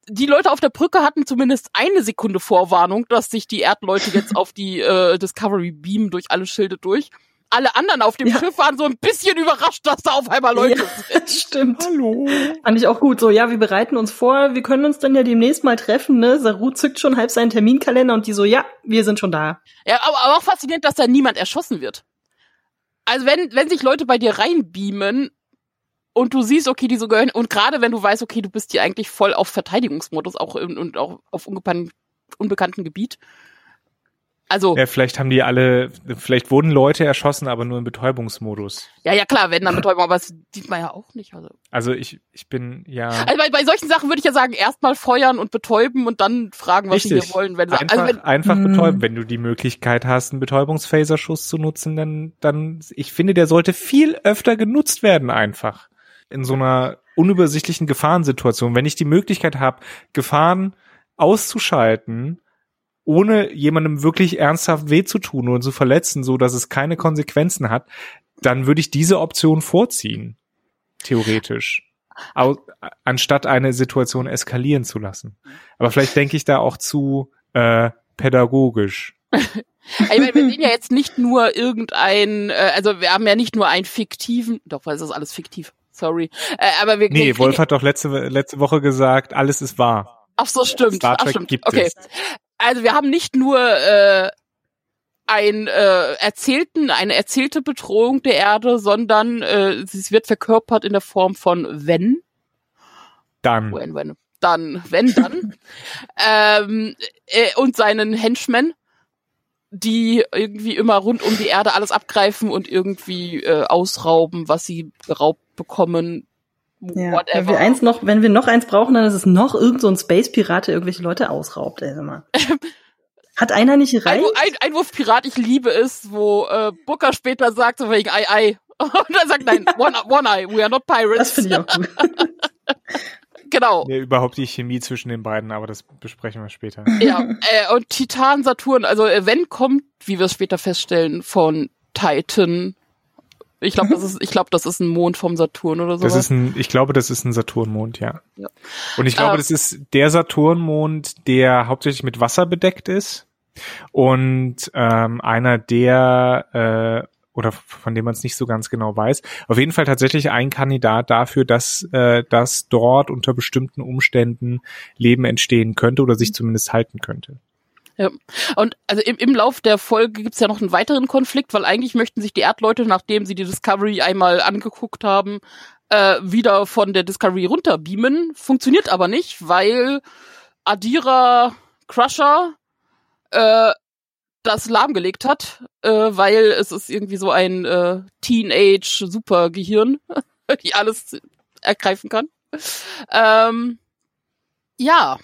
die Leute auf der Brücke hatten zumindest eine Sekunde Vorwarnung, dass sich die Erdleute jetzt auf die äh, Discovery beamen durch alle Schilde durch. Alle anderen auf dem ja. Schiff waren so ein bisschen überrascht, dass da auf einmal Leute ja, sind. Stimmt. Hallo. Fand ich auch gut. So, ja, wir bereiten uns vor, wir können uns dann ja demnächst mal treffen, ne? Saru zückt schon halb seinen Terminkalender und die so, ja, wir sind schon da. Ja, aber, aber auch faszinierend, dass da niemand erschossen wird. Also wenn, wenn sich Leute bei dir reinbeamen, und du siehst, okay, die so gehören, und gerade wenn du weißt, okay, du bist hier eigentlich voll auf Verteidigungsmodus auch in, und auch auf unbekan unbekannten Gebiet. Also. Ja, vielleicht haben die alle, vielleicht wurden Leute erschossen, aber nur im Betäubungsmodus. Ja, ja, klar, wenn dann Betäubung, aber das sieht man ja auch nicht. Also, also ich, ich bin, ja. Also bei, bei solchen Sachen würde ich ja sagen, erstmal feuern und betäuben und dann fragen, was Richtig. sie hier wollen. Wenn einfach, also wenn, einfach hm. betäuben. Wenn du die Möglichkeit hast, einen Betäubungsphaserschuss zu nutzen, dann, dann, ich finde, der sollte viel öfter genutzt werden einfach in so einer unübersichtlichen Gefahrensituation, wenn ich die Möglichkeit habe, Gefahren auszuschalten, ohne jemandem wirklich ernsthaft weh zu tun oder zu verletzen, so dass es keine Konsequenzen hat, dann würde ich diese Option vorziehen. Theoretisch. Anstatt eine Situation eskalieren zu lassen. Aber vielleicht denke ich da auch zu äh, pädagogisch. ich meine, wir sehen ja jetzt nicht nur irgendein, äh, also wir haben ja nicht nur einen fiktiven, doch, weil es ist alles fiktiv. Sorry. Äh, aber wir, nee, wir Wolf hat doch letzte, letzte Woche gesagt, alles ist wahr. Ach so, stimmt. Star Trek Ach, stimmt. gibt okay. es. Also wir haben nicht nur äh, ein äh, erzählten, eine erzählte Bedrohung der Erde, sondern äh, sie wird verkörpert in der Form von wenn. Dann. Wenn, wenn. Dann, wenn, dann. ähm, äh, und seinen Henchmen, die irgendwie immer rund um die Erde alles abgreifen und irgendwie äh, ausrauben, was sie geraubt bekommen. Ja, whatever. Wenn wir eins noch, wenn wir noch eins brauchen, dann ist es noch irgend so ein Space-Pirat, der irgendwelche Leute ausraubt, ey, mal. Hat einer nicht gereicht? Ein, ein, Einwurfpirat, ich liebe es, wo äh, Booker später sagt, so wegen Ei, Ei. Und er sagt, nein, One, one Eye, we are not pirates. Das finde ich auch gut. genau. Ja, überhaupt die Chemie zwischen den beiden, aber das besprechen wir später. Ja, äh, und Titan, Saturn, also äh, wenn kommt, wie wir es später feststellen, von Titan ich glaube, das ist, ich glaube, das ist ein Mond vom Saturn oder so. Das ist ein, ich glaube, das ist ein Saturnmond, ja. ja. Und ich glaube, äh, das ist der Saturnmond, der hauptsächlich mit Wasser bedeckt ist und ähm, einer der äh, oder von dem man es nicht so ganz genau weiß. Auf jeden Fall tatsächlich ein Kandidat dafür, dass, äh, dass dort unter bestimmten Umständen Leben entstehen könnte oder sich zumindest halten könnte. Ja. Und also im, im Lauf der Folge gibt's ja noch einen weiteren Konflikt, weil eigentlich möchten sich die Erdleute, nachdem sie die Discovery einmal angeguckt haben, äh, wieder von der Discovery runterbeamen. Funktioniert aber nicht, weil Adira Crusher äh, das lahmgelegt hat, äh, weil es ist irgendwie so ein äh, Teenage-Supergehirn, die alles ergreifen kann. Ähm, ja,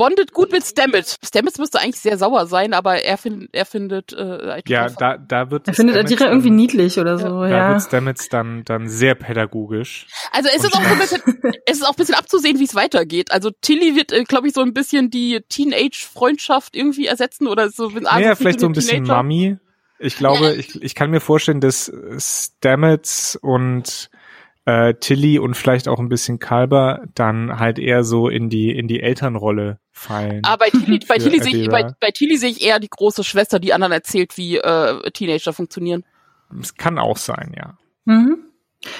bondet gut mit Stamets. Stamets müsste eigentlich sehr sauer sein, aber er, find, er findet äh, Ja, da, da wird Er findet Adira irgendwie niedlich oder so, ja. Da wird Stamets dann, dann sehr pädagogisch. Also es ist auch so ein bisschen, es ist auch ein bisschen abzusehen, wie es weitergeht. Also Tilly wird, äh, glaube ich, so ein bisschen die Teenage-Freundschaft irgendwie ersetzen oder so. Wenn ja, vielleicht so ein bisschen Teenager. Mami. Ich glaube, ja. ich, ich kann mir vorstellen, dass Stamets und äh, Tilly und vielleicht auch ein bisschen Kalber dann halt eher so in die in die Elternrolle fallen. Aber bei Tilly, bei Tilly, sehe ich, bei, bei Tilly sehe ich eher die große Schwester, die anderen erzählt, wie äh, Teenager funktionieren. Es kann auch sein, ja. Mhm.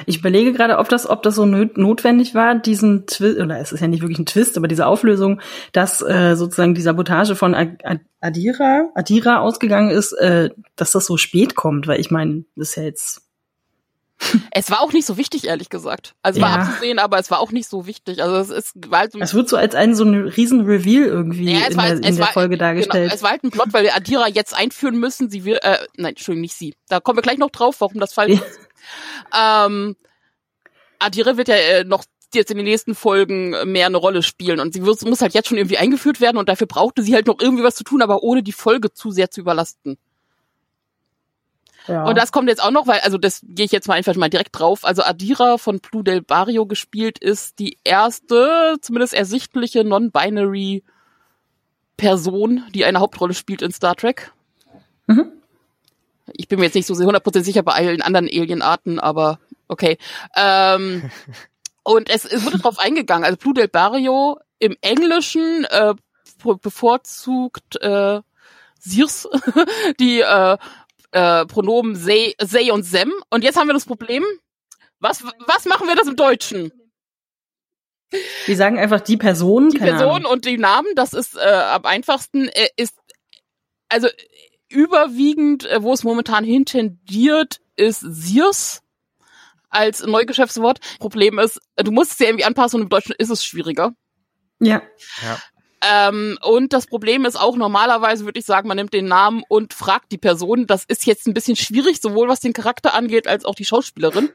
Ich überlege gerade, ob das, ob das so notwendig war, diesen Twist, oder es ist ja nicht wirklich ein Twist, aber diese Auflösung, dass äh, sozusagen die Sabotage von Adira, Adira ausgegangen ist, äh, dass das so spät kommt, weil ich meine, das ist ja jetzt es war auch nicht so wichtig, ehrlich gesagt. Also ja. war abzusehen, aber es war auch nicht so wichtig. Also es ist war halt so Es wird so als ein so ein riesen Reveal irgendwie ja, in, der, in der war, Folge genau, dargestellt. Genau, es war halt ein Plot, weil wir Adira jetzt einführen müssen. Sie will, äh, nein, Entschuldigung, nicht sie. Da kommen wir gleich noch drauf, warum das falsch ist. Ähm, Adira wird ja äh, noch jetzt in den nächsten Folgen mehr eine Rolle spielen und sie muss, muss halt jetzt schon irgendwie eingeführt werden und dafür brauchte sie halt noch irgendwie was zu tun, aber ohne die Folge zu sehr zu überlasten. Ja. Und das kommt jetzt auch noch, weil, also das gehe ich jetzt mal einfach mal direkt drauf. Also Adira von Blue Del Barrio gespielt ist die erste, zumindest ersichtliche non-binary Person, die eine Hauptrolle spielt in Star Trek. Mhm. Ich bin mir jetzt nicht so 100% sicher bei allen anderen Alienarten, aber okay. Ähm, und es, es wurde darauf eingegangen. Also Blue Del Barrio im Englischen äh, bevorzugt äh, Sirs, die äh, äh, Pronomen they, they und them. Und jetzt haben wir das Problem, was, was machen wir das im Deutschen? Die sagen einfach die Person. Die Person und die Namen, das ist äh, am einfachsten, äh, ist, also überwiegend, äh, wo es momentan hintendiert, ist Sirs als Neugeschäftswort. Problem ist, du musst es ja irgendwie anpassen und im Deutschen ist es schwieriger. Ja. ja. Ähm, und das Problem ist auch normalerweise, würde ich sagen, man nimmt den Namen und fragt die Person. Das ist jetzt ein bisschen schwierig, sowohl was den Charakter angeht, als auch die Schauspielerin.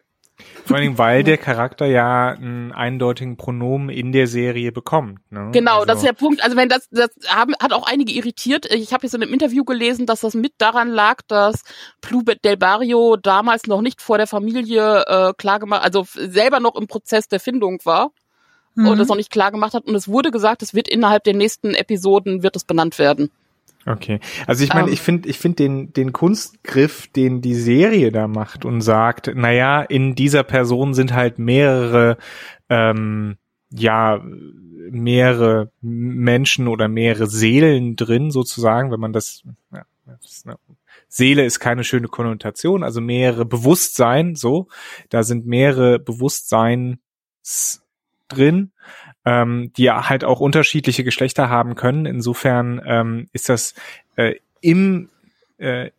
Vor allen Dingen, weil der Charakter ja einen eindeutigen Pronomen in der Serie bekommt. Ne? Genau, also. das ist der Punkt. Also wenn das, das haben, hat auch einige irritiert. Ich habe jetzt in einem Interview gelesen, dass das mit daran lag, dass Plubet del Barrio damals noch nicht vor der Familie äh, klar gemacht, also selber noch im Prozess der Findung war mhm. und das noch nicht klar gemacht hat. Und es wurde gesagt, es wird innerhalb der nächsten Episoden wird es benannt werden. Okay. Also ich meine, um, ähm. ich finde ich finde den den Kunstgriff, den die Serie da macht und sagt, naja, in dieser Person sind halt mehrere ähm, ja mehrere Menschen oder mehrere Seelen drin sozusagen, wenn man das, ja, das ne, Seele ist keine schöne Konnotation, also mehrere Bewusstsein, so, da sind mehrere Bewusstseins drin, ähm, die halt auch unterschiedliche Geschlechter haben können. Insofern ähm, ist das äh, im äh,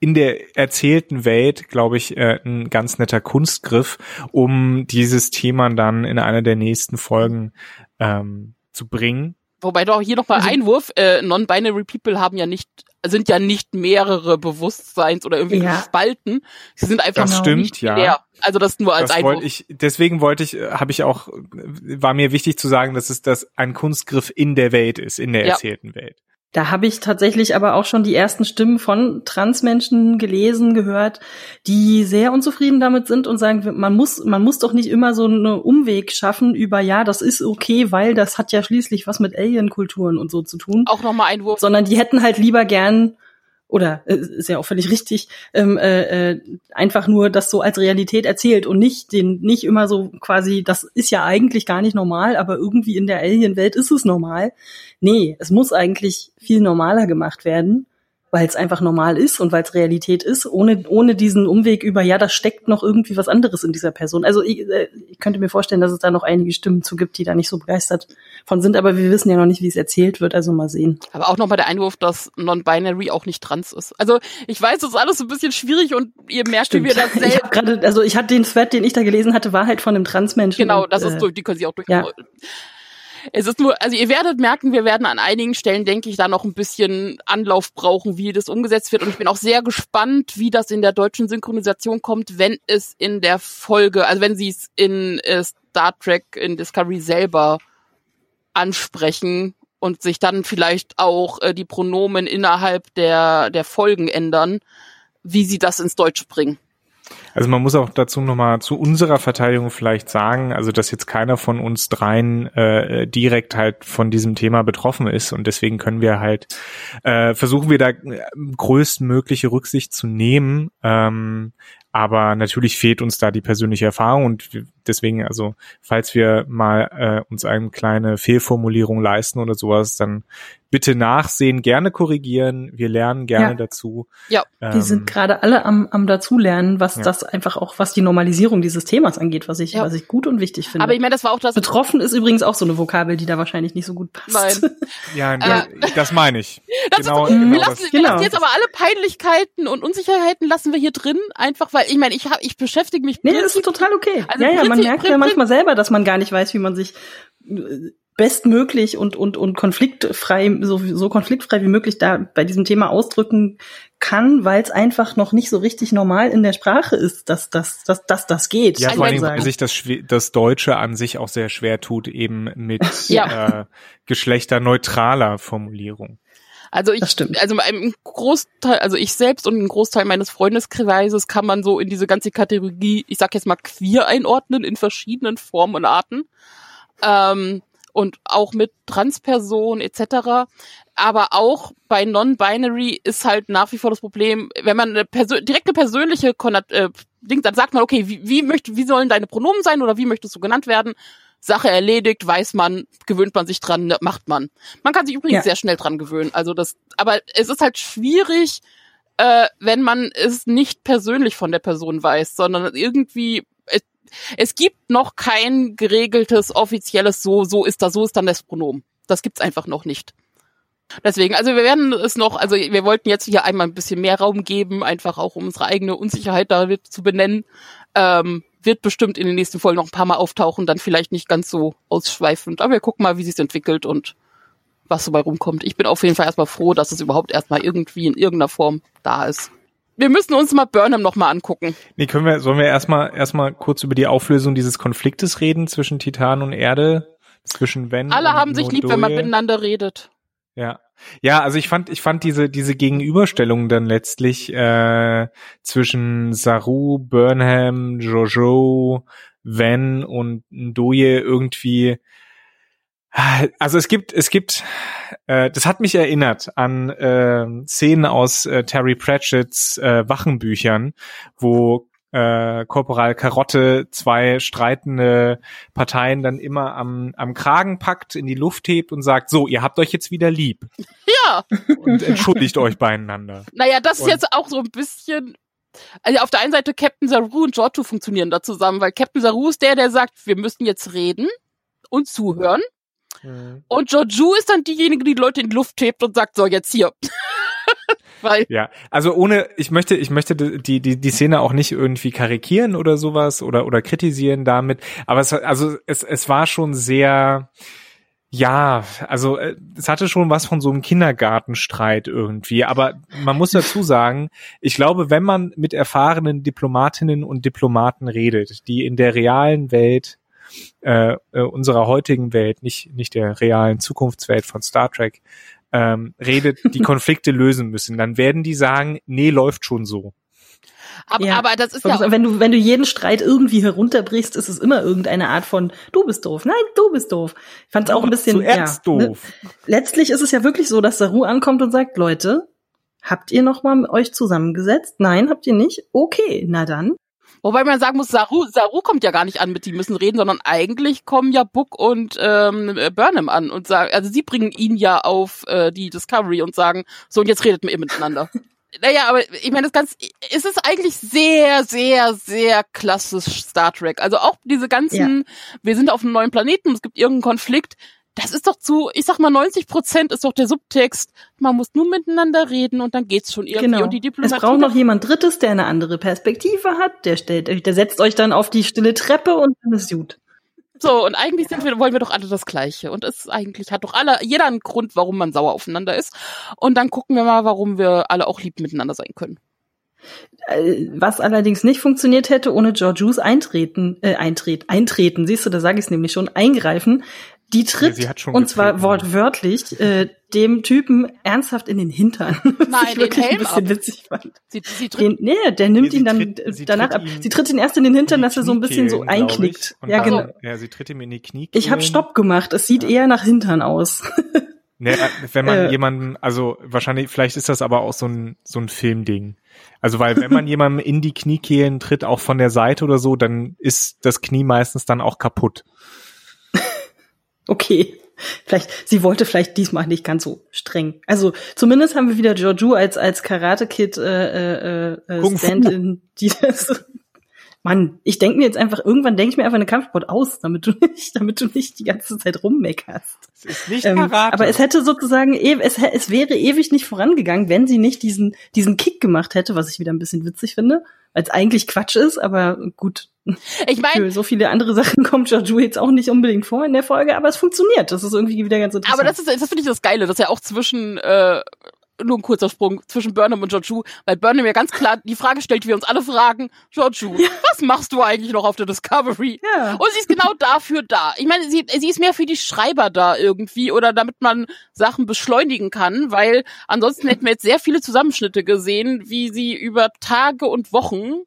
in der erzählten Welt, glaube ich, äh, ein ganz netter Kunstgriff, um dieses Thema dann in einer der nächsten Folgen ähm, zu bringen. Wobei doch hier noch mal also, Einwurf, äh, Non-Binary People haben ja nicht sind ja nicht mehrere Bewusstseins oder irgendwie ja. Spalten. Sie sind einfach das stimmt, nicht ja. Mehr. Also das nur als das Einwurf. Ich, deswegen wollte ich, habe ich auch, war mir wichtig zu sagen, dass es das ein Kunstgriff in der Welt ist, in der ja. erzählten Welt. Da habe ich tatsächlich aber auch schon die ersten Stimmen von Transmenschen gelesen, gehört, die sehr unzufrieden damit sind und sagen, man muss, man muss doch nicht immer so einen Umweg schaffen über, ja, das ist okay, weil das hat ja schließlich was mit Alien-Kulturen und so zu tun. Auch nochmal Einwurf. Sondern die hätten halt lieber gern oder äh, ist ja auch völlig richtig, ähm, äh, äh, einfach nur das so als Realität erzählt und nicht den nicht immer so quasi, das ist ja eigentlich gar nicht normal, aber irgendwie in der Alien-Welt ist es normal. Nee, es muss eigentlich viel normaler gemacht werden weil es einfach normal ist und weil es Realität ist, ohne, ohne diesen Umweg über, ja, da steckt noch irgendwie was anderes in dieser Person. Also ich, äh, ich könnte mir vorstellen, dass es da noch einige Stimmen zu gibt, die da nicht so begeistert von sind, aber wir wissen ja noch nicht, wie es erzählt wird, also mal sehen. Aber auch noch mal der Einwurf, dass Non-Binary auch nicht trans ist. Also ich weiß, das ist alles so ein bisschen schwierig und ihr merkt, Stimmt. wie wir das selbst... Ich hab grade, also ich hatte den Thread, den ich da gelesen hatte, war halt von einem Transmenschen. Genau, das ist durch, die können sie auch durch. Ja. Es ist nur, also ihr werdet merken, wir werden an einigen Stellen, denke ich, da noch ein bisschen Anlauf brauchen, wie das umgesetzt wird. Und ich bin auch sehr gespannt, wie das in der deutschen Synchronisation kommt, wenn es in der Folge, also wenn sie es in äh, Star Trek, in Discovery selber ansprechen und sich dann vielleicht auch äh, die Pronomen innerhalb der, der Folgen ändern, wie sie das ins Deutsch bringen. Also man muss auch dazu nochmal zu unserer Verteidigung vielleicht sagen, also dass jetzt keiner von uns dreien äh, direkt halt von diesem Thema betroffen ist und deswegen können wir halt äh, versuchen wir da größtmögliche Rücksicht zu nehmen. Ähm, aber natürlich fehlt uns da die persönliche Erfahrung und deswegen, also falls wir mal äh, uns eine kleine Fehlformulierung leisten oder sowas, dann bitte nachsehen, gerne korrigieren. Wir lernen gerne Ja. dazu. Ja. Wir Ähm, sind gerade alle am, am dazulernen, was Ja. das einfach auch, was die Normalisierung dieses Themas angeht, was ich, Ja. was ich gut und wichtig finde. Aber ich meine, das war auch das. Betroffen ist übrigens auch so eine Vokabel, die da wahrscheinlich nicht so gut passt. Nein. ja, Äh, das, meine ich. Das genau, ist, wir, genau lassen, das. wir Genau. lassen jetzt aber alle Peinlichkeiten und Unsicherheiten lassen wir hier drin, einfach weil ich meine, ich habe, ich beschäftige mich Nee, das ist total okay. Also ja, ja, man merkt ja manchmal selber, dass man gar nicht weiß, wie man sich äh, bestmöglich und, und, und konfliktfrei, so, so konfliktfrei wie möglich da bei diesem Thema ausdrücken kann, weil es einfach noch nicht so richtig normal in der Sprache ist, dass, dass, dass, dass das geht. Ja, vor allem, weil sich das, das Deutsche an sich auch sehr schwer tut, eben mit Ja. äh, geschlechterneutraler Formulierung. Also ich, also ein Großteil, also ich selbst und ein Großteil meines Freundeskreises kann man so in diese ganze Kategorie, ich sag jetzt mal queer einordnen in verschiedenen Formen und Arten. Ähm, und auch mit Transpersonen etc. Aber auch bei Non-Binary ist halt nach wie vor das Problem, wenn man eine Persö direkte persönliche Konnat äh, Ding, dann sagt man, okay, wie, wie möchte, wie sollen deine Pronomen sein oder wie möchtest du genannt werden? Sache erledigt, weiß man, gewöhnt man sich dran, macht man. Man kann sich übrigens Ja. sehr schnell dran gewöhnen. Also das, aber es ist halt schwierig, äh, wenn man es nicht persönlich von der Person weiß, sondern irgendwie es, gibt noch kein geregeltes offizielles so so ist das so ist dann das Pronomen. Das gibt's einfach noch nicht. Deswegen, also wir werden es noch, also wir wollten jetzt hier einmal ein bisschen mehr Raum geben, einfach auch um unsere eigene Unsicherheit da zu benennen. Ähm, wird bestimmt in den nächsten Folgen noch ein paar Mal auftauchen, dann vielleicht nicht ganz so ausschweifend, aber wir gucken mal, wie sich entwickelt und was so bei rumkommt. Ich bin auf jeden Fall erstmal froh, dass es überhaupt erstmal irgendwie in irgendeiner Form da ist. Wir müssen uns mal Burnham noch mal angucken. Nee, können wir, sollen wir erstmal erstmal kurz über die Auflösung dieses Konfliktes reden zwischen Titan und Erde? Zwischen wenn Alle haben sich lieb, wenn man miteinander redet. Ja. Ja, also ich fand, ich fand diese, diese Gegenüberstellung dann letztlich äh, zwischen Saru, Burnham, Jojo, Ven und Ndoye irgendwie. Also es gibt, es gibt, äh, das hat mich erinnert an äh, Szenen aus äh, Terry Pratchett's äh, Wachenbüchern, wo äh, Korporal Karotte zwei streitende Parteien dann immer am, am Kragen packt, in die Luft hebt und sagt, so, ihr habt euch jetzt wieder lieb Ja, und entschuldigt euch beieinander. naja, das ist Und- jetzt auch so ein bisschen. Also auf der einen Seite Captain Saru und Giorgio funktionieren da zusammen, weil Captain Saru ist der, der sagt, wir müssen jetzt reden und zuhören. Und Giorgio ist dann diejenige, die die Leute in die Luft hebt und sagt, so, jetzt hier. weil, Ja, also ohne, ich möchte, ich möchte die, die, die Szene auch nicht irgendwie karikieren oder sowas oder, oder kritisieren damit, aber es, also es, es war schon sehr, ja, also äh, es hatte schon was von so einem Kindergartenstreit irgendwie, aber man muss dazu sagen, ich glaube, wenn man mit erfahrenen Diplomatinnen und Diplomaten redet, die in der realen Welt äh, äh, unserer heutigen Welt, nicht nicht der realen Zukunftswelt von Star Trek, ähm, redet, die Konflikte lösen müssen, dann werden die sagen, nee, läuft schon so. aber, Ja. aber das ist ja. wenn du, wenn du jeden Streit irgendwie herunterbrichst, ist es immer irgendeine Art von, du bist doof, nein, du bist doof. Ich fand es auch ein bisschen, ja, ne? doof. Letztlich ist es ja wirklich so, dass Saru ankommt und sagt, Leute, habt ihr noch mal euch zusammengesetzt? Nein, habt ihr nicht? Okay, na dann. Wobei man sagen muss, Saru, Saru kommt ja gar nicht an mit die müssen reden, sondern eigentlich kommen ja Book und ähm, Burnham an und sagen, also sie bringen ihn ja auf äh, die Discovery und sagen, so und jetzt redet ihr miteinander. Naja, aber ich meine, das ganz, es ist eigentlich sehr, sehr, sehr klassisch Star Trek. Also auch diese ganzen, wir sind auf einem neuen Planeten, es gibt irgendeinen Konflikt. Das ist doch zu, ich sag mal, 90 Prozent ist doch der Subtext. Man muss nur miteinander reden und dann geht's schon irgendwie. Genau. Und die es Diplomatie braucht noch jemand Drittes, der eine andere Perspektive hat. Der stellt, euch- der setzt euch dann auf die stille Treppe und dann ist gut. So, und eigentlich sind wir, wollen wir doch alle das Gleiche. Und es eigentlich hat doch alle, jeder einen Grund, warum man sauer aufeinander ist. Und dann gucken wir mal, warum wir alle auch lieb miteinander sein können. Äh, Was allerdings nicht funktioniert hätte ohne Georgius Eintreten, äh, Eintreten, Eintreten, siehst du, da sage ich es nämlich schon, eingreifen. Die tritt, sie hat schon und zwar wortwörtlich, äh, dem Typen ernsthaft in den Hintern. Was Nein, ich den wirklich Helm ein bisschen ab. witzig fand. Sie, sie tritt, Den, nee, der nimmt Nee, ihn dann tritt- danach ab. Sie tritt ihn erst in den Hintern, dass er so ein bisschen so einknickt. Ja, genau. Ja, sie tritt ihm in die Knie. Ich habe Stopp gemacht. Es sieht eher nach Hintern aus. Ne, wenn man äh, jemanden, also wahrscheinlich, vielleicht ist das aber auch so ein, so ein Filmding. Also weil wenn man jemandem in die Kniekehlen tritt, auch von der Seite oder so, dann ist das Knie meistens dann auch kaputt. Okay. Vielleicht, sie wollte vielleicht diesmal nicht ganz so streng. Also zumindest haben wir wieder Joju als als Karate Kid äh, äh, äh, Stand-in, die das Mann, ich denke mir jetzt einfach, irgendwann denke ich mir einfach eine Kampfsport aus, damit du nicht, damit du nicht die ganze Zeit rummeckerst. Es ist nicht ähm, Karate. Aber es hätte sozusagen, es, es wäre ewig nicht vorangegangen, wenn sie nicht diesen, diesen Kick gemacht hätte, was ich wieder ein bisschen witzig finde, weil es eigentlich Quatsch ist, aber gut. Ich meine, so viele andere Sachen kommt Joju jetzt auch nicht unbedingt vor in der Folge, aber es funktioniert. Das ist irgendwie wieder ganz interessant. Aber das ist, das finde ich das Geile, dass er auch zwischen äh, nur ein kurzer Sprung zwischen Burnham und Georgiou, weil Burnham ja ganz klar die Frage stellt, die wir uns alle fragen, Georgiou, ja. was machst du eigentlich noch auf der Discovery? Ja. Und sie ist genau dafür da. Ich meine, sie, sie ist mehr für die Schreiber da irgendwie oder damit man Sachen beschleunigen kann, weil ansonsten hätten wir jetzt sehr viele Zusammenschnitte gesehen, wie sie über Tage und Wochen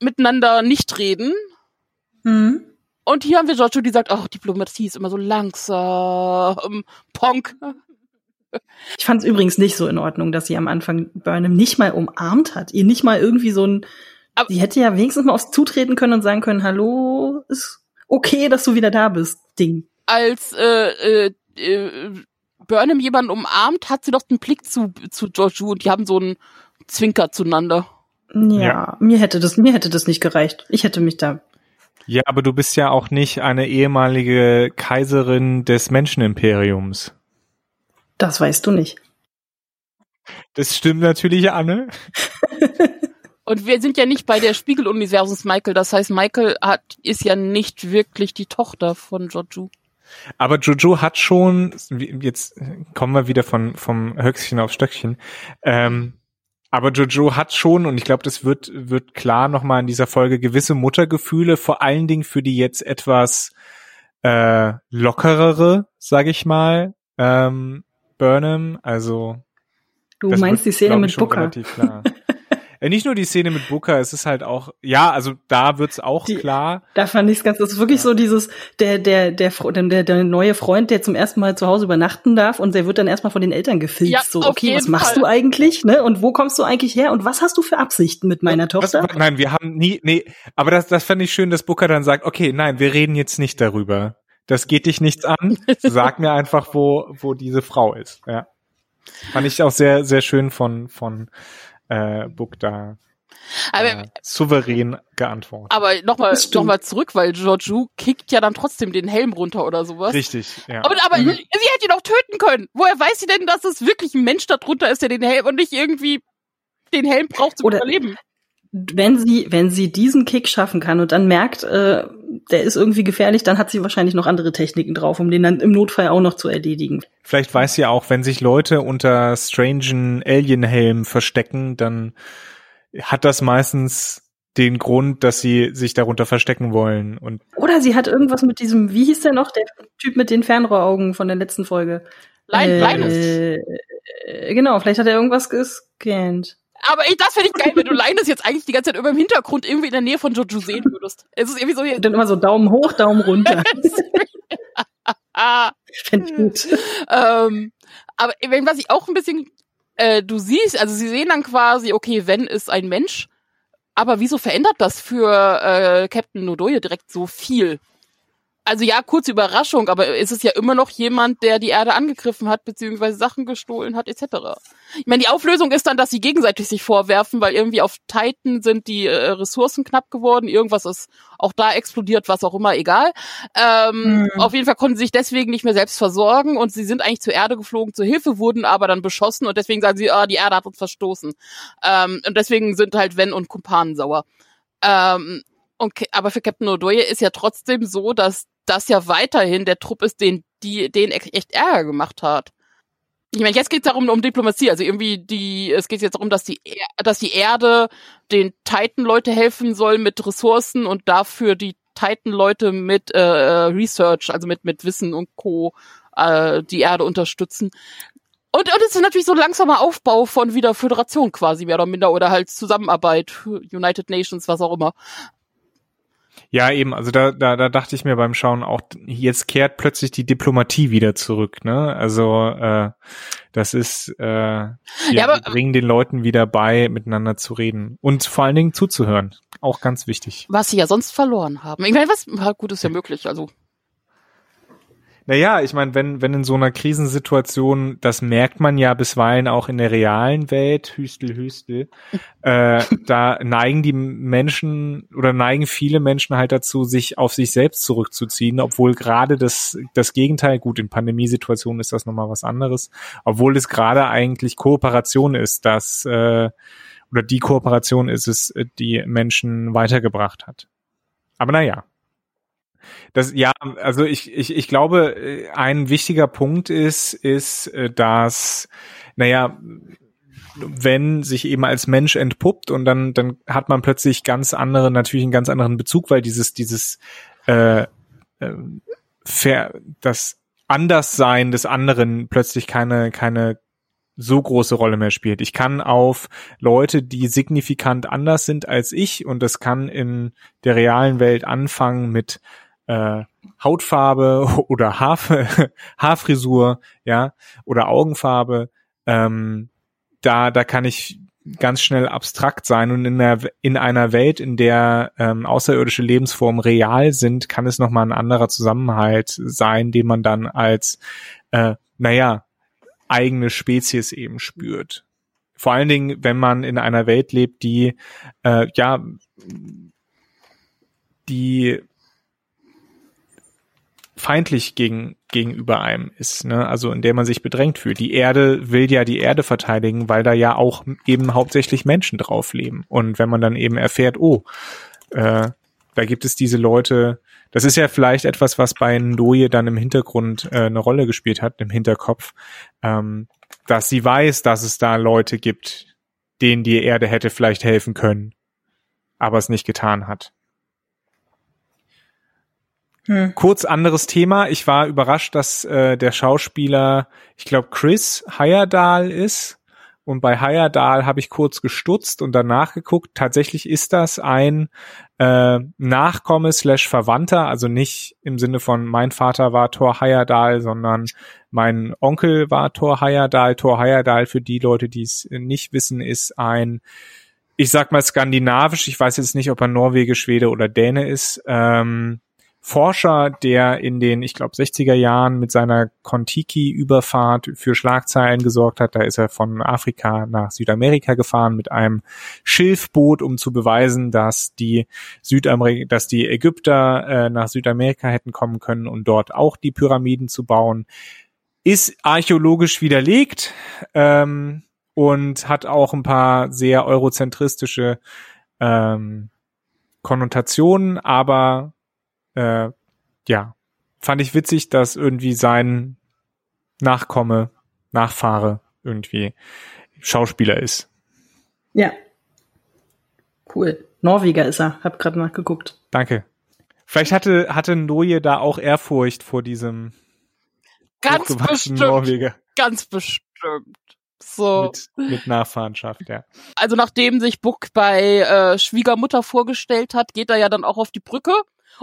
miteinander nicht reden. Mhm. Und hier haben wir Giorgio, die sagt, ach, Diplomatie ist immer so langsam. Ponk. Ich fand es übrigens nicht so in Ordnung, dass sie am Anfang Burnham nicht mal umarmt hat. Ihr nicht mal irgendwie so ein. Aber sie hätte ja wenigstens mal aufs Zutreten können und sagen können, hallo, ist okay, dass du wieder da bist, Ding. Als äh, äh, äh, Burnham jemanden umarmt, hat sie doch den Blick zu, zu Georgiou und die haben so einen Zwinker zueinander. Ja, ja, mir hätte das, mir hätte das nicht gereicht. Ich hätte mich da ja, aber du bist ja auch nicht eine ehemalige Kaiserin des Menschenimperiums. Das weißt du nicht. Das stimmt natürlich, Anne. Und wir sind ja nicht bei der Spiegeluniversums Michael. Das heißt, Michael hat, ist ja nicht wirklich die Tochter von Jojo. Aber Jojo hat schon, jetzt kommen wir wieder von, vom Höchstchen auf Stöckchen, ähm, aber Jojo hat schon, und ich glaube, das wird, wird klar nochmal in dieser Folge, gewisse Muttergefühle, vor allen Dingen für die jetzt etwas äh, lockerere, sag ich mal, ähm, Burnham, also. Du meinst wird, die Szene mit Booker. Äh, nicht nur die Szene mit Booker, es ist halt auch, ja, also da wird's auch die, klar. Da fand ich's ganz, das ist wirklich ja. so dieses, der, der, der, der, der neue Freund, der zum ersten Mal zu Hause übernachten darf und der wird dann erstmal von den Eltern gefilzt. Ja, so, okay, was machst Fall. du eigentlich, ne? Und wo kommst du eigentlich her? Und was hast du für Absichten mit meiner Tochter? Was, nein, wir haben nie, nee, aber das, das fand ich schön, dass Booker dann sagt, okay, nein, wir reden jetzt nicht darüber das geht dich nichts an. Sag mir einfach, wo, wo diese Frau ist. Ja. Fand ich auch sehr, sehr schön von, von äh, Book da. Aber, äh, souverän geantwortet. Aber nochmal noch mal zurück, weil Georgiou kickt ja dann trotzdem den Helm runter oder sowas. Richtig, ja. Aber, aber mhm. sie hätte ihn auch töten können. Woher weiß sie denn, dass es wirklich ein Mensch da drunter ist, der den Helm und nicht irgendwie den Helm braucht zum oder, Überleben? Wenn sie, wenn sie diesen Kick schaffen kann und dann merkt, äh, der ist irgendwie gefährlich, dann hat sie wahrscheinlich noch andere Techniken drauf, um den dann im Notfall auch noch zu erledigen. Vielleicht weiß sie auch, wenn sich Leute unter strangen Alien-Helm verstecken, dann hat das meistens den Grund, dass sie sich darunter verstecken wollen. Und Oder sie hat irgendwas mit diesem, wie hieß der noch, der Typ mit den Fernrohraugen von der letzten Folge? Lein, äh, Linus. Äh, genau, vielleicht hat er irgendwas gescannt. Aber ey, das fände ich geil, wenn du Linus jetzt eigentlich die ganze Zeit über im Hintergrund irgendwie in der Nähe von Jojo sehen würdest. Es ist irgendwie so hier. Dann immer so Daumen hoch, Daumen runter. Fände ich gut. Ähm, aber was ich auch ein bisschen, äh, du siehst, also sie sehen dann quasi, okay, wenn ist ein Mensch, aber wieso verändert das für äh, Captain Nodoye direkt so viel? Also ja, kurze Überraschung, aber ist es ja immer noch jemand, der die Erde angegriffen hat, beziehungsweise Sachen gestohlen hat, etc. Ich meine, die Auflösung ist dann, dass sie gegenseitig sich vorwerfen, weil irgendwie auf Titan sind die äh, Ressourcen knapp geworden, irgendwas ist auch da explodiert, was auch immer, egal. Ähm, mhm. Auf jeden Fall konnten sie sich deswegen nicht mehr selbst versorgen und sie sind eigentlich zur Erde geflogen, zur Hilfe, wurden aber dann beschossen und deswegen sagen sie, ah, die Erde hat uns verstoßen. Ähm, und deswegen sind halt Wen und Kumpanen sauer. Ähm, Okay, aber für Captain O'Doye ist ja trotzdem so, dass das ja weiterhin der Trupp ist, den die den echt Ärger gemacht hat. Ich meine, jetzt geht es darum um Diplomatie, also irgendwie die es geht jetzt darum, dass die dass die Erde den Titan Leute helfen soll mit Ressourcen und dafür die Titan Leute mit äh, Research, also mit mit Wissen und Co äh, die Erde unterstützen. Und, und es ist natürlich so ein langsamer Aufbau von wieder Föderation quasi, mehr oder minder, oder halt Zusammenarbeit, United Nations, was auch immer. Ja, eben, also da, da, da dachte ich mir beim Schauen auch, jetzt kehrt plötzlich die Diplomatie wieder zurück, ne? Also äh, das ist, äh, wir, ja, aber, bringen den Leuten wieder bei, miteinander zu reden und vor allen Dingen zuzuhören. Auch ganz wichtig. Was sie ja sonst verloren haben. Ich meine, was gut ist ja möglich, also naja, ich meine, wenn, wenn in so einer Krisensituation, das merkt man ja bisweilen auch in der realen Welt, Hüstel, Hüstel, äh, da neigen die Menschen oder neigen viele Menschen halt dazu, sich auf sich selbst zurückzuziehen, obwohl gerade das, das Gegenteil, gut, in Pandemiesituationen ist das nochmal was anderes, obwohl es gerade eigentlich Kooperation ist, dass, äh, oder die Kooperation ist es, die Menschen weitergebracht hat. Aber naja. Das, ja, also ich, ich, ich glaube, äh, ein wichtiger Punkt ist, ist, äh, dass, naja, wenn sich eben als Mensch entpuppt und dann, dann hat man plötzlich ganz andere, natürlich einen ganz anderen Bezug, weil dieses, dieses, äh, äh, das Anderssein des anderen plötzlich keine, keine so große Rolle mehr spielt. Ich kann auf Leute, die signifikant anders sind als ich, und das kann in der realen Welt anfangen mit äh, Hautfarbe oder Haarf Haarfrisur, ja, oder Augenfarbe, ähm, da, da kann ich ganz schnell abstrakt sein und in, der, in einer Welt, in der ähm, außerirdische Lebensformen real sind, kann es nochmal ein anderer Zusammenhalt sein, den man dann als, äh, naja, eigene Spezies eben spürt. Vor allen Dingen, wenn man in einer Welt lebt, die, äh, ja, die feindlich gegen, gegenüber einem ist, ne? also in der man sich bedrängt fühlt. Die Erde will ja die Erde verteidigen, weil da ja auch eben hauptsächlich Menschen drauf leben. Und wenn man dann eben erfährt, oh, äh, da gibt es diese Leute, das ist ja vielleicht etwas, was bei Ndoye dann im Hintergrund äh, eine Rolle gespielt hat, im Hinterkopf, ähm, dass sie weiß, dass es da Leute gibt, denen die Erde hätte vielleicht helfen können, aber es nicht getan hat. Hm. Kurz anderes Thema. Ich war überrascht, dass äh, der Schauspieler, ich glaube Chris Heyerdahl ist. Und bei Heyerdahl habe ich kurz gestutzt und danach geguckt. Tatsächlich ist das ein äh, Nachkomme slash Verwandter, also nicht im Sinne von mein Vater war Thor Heyerdahl, sondern mein Onkel war Thor Heyerdahl. Thor Heyerdahl, für die Leute, die es nicht wissen, ist ein, ich sag mal skandinavisch, ich weiß jetzt nicht, ob er Norwege, Schwede oder Däne ist, ähm, Forscher, der in den, ich glaube, 60er Jahren mit seiner Kontiki-Überfahrt für Schlagzeilen gesorgt hat. Da ist er von Afrika nach Südamerika gefahren mit einem Schilfboot, um zu beweisen, dass die Südamerika, dass die Ägypter äh, nach Südamerika hätten kommen können und dort auch die Pyramiden zu bauen. Ist archäologisch widerlegt ähm, und hat auch ein paar sehr eurozentristische ähm, Konnotationen, aber äh, ja, fand ich witzig, dass irgendwie sein Nachkomme, Nachfahre irgendwie Schauspieler ist. Ja. Cool. Norweger ist er. Hab gerade nachgeguckt. Danke. Vielleicht hatte, hatte Noje da auch Ehrfurcht vor diesem ganz bestimmt, Norweger. Ganz bestimmt. So. Mit, mit Nachfahrenschaft, ja. Also nachdem sich Buck bei äh, Schwiegermutter vorgestellt hat, geht er ja dann auch auf die Brücke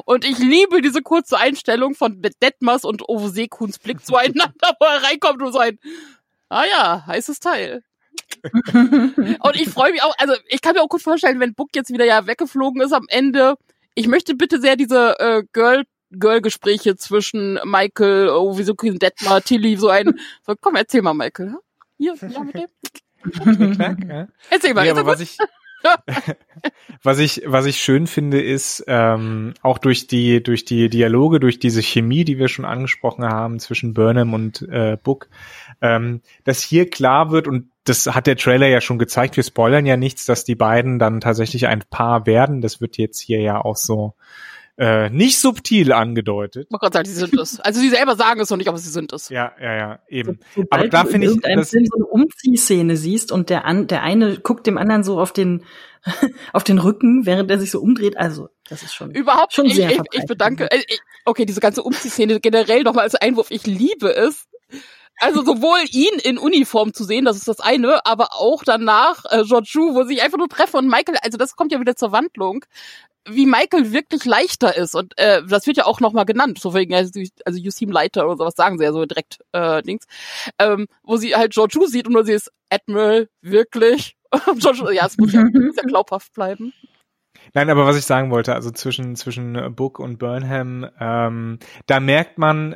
und ich liebe diese kurze Einstellung von Detmers und Ove Seekuns Blick zueinander, wo er reinkommt und so ein, ah ja, heißes Teil. und ich freue mich auch, also ich kann mir auch gut vorstellen, wenn Book jetzt wieder ja weggeflogen ist am Ende. Ich möchte bitte sehr diese äh, Girl Girl-Gespräche zwischen Michael, oh, wieso Detmar, Tilly, so ein, so, komm, erzähl mal, Michael. Hier, ja, mit dem. Erzähl mal. Nee, aber was ich, was ich, was ich schön finde, ist ähm, auch durch die, durch die Dialoge, durch diese Chemie, die wir schon angesprochen haben zwischen Burnham und äh, Book, ähm, dass hier klar wird und das hat der Trailer ja schon gezeigt. Wir spoilern ja nichts, dass die beiden dann tatsächlich ein Paar werden. Das wird jetzt hier ja auch so äh, nicht subtil angedeutet. Man kann sagen, sie sind es. Also sie selber sagen es noch nicht, aber sie sind es. Ja, ja, ja, eben. Sobald aber da finde ich, in einem Film so eine Umziehszene siehst und der an, der eine guckt dem anderen so auf den auf den Rücken, während er sich so umdreht. Also das ist schon überhaupt schon sehr ich, ich, ich bedanke. Äh, okay, diese ganze Umziehszene generell nochmal als Einwurf. Ich liebe es, Also sowohl ihn in Uniform zu sehen, das ist das eine, aber auch danach äh, Georgiou, wo sie einfach nur treffen und Michael, also das kommt ja wieder zur Wandlung, wie Michael wirklich leichter ist und äh, das wird ja auch nochmal genannt, so wegen, also you seem lighter oder sowas sagen sie ja so direkt äh, Dings, ähm, wo sie halt Georgiou sieht und nur sie ist Admiral, wirklich? Georgiou, ja, es muss ja, muss ja glaubhaft bleiben. Nein, aber was ich sagen wollte, also zwischen zwischen Book und Burnham, ähm, da merkt man,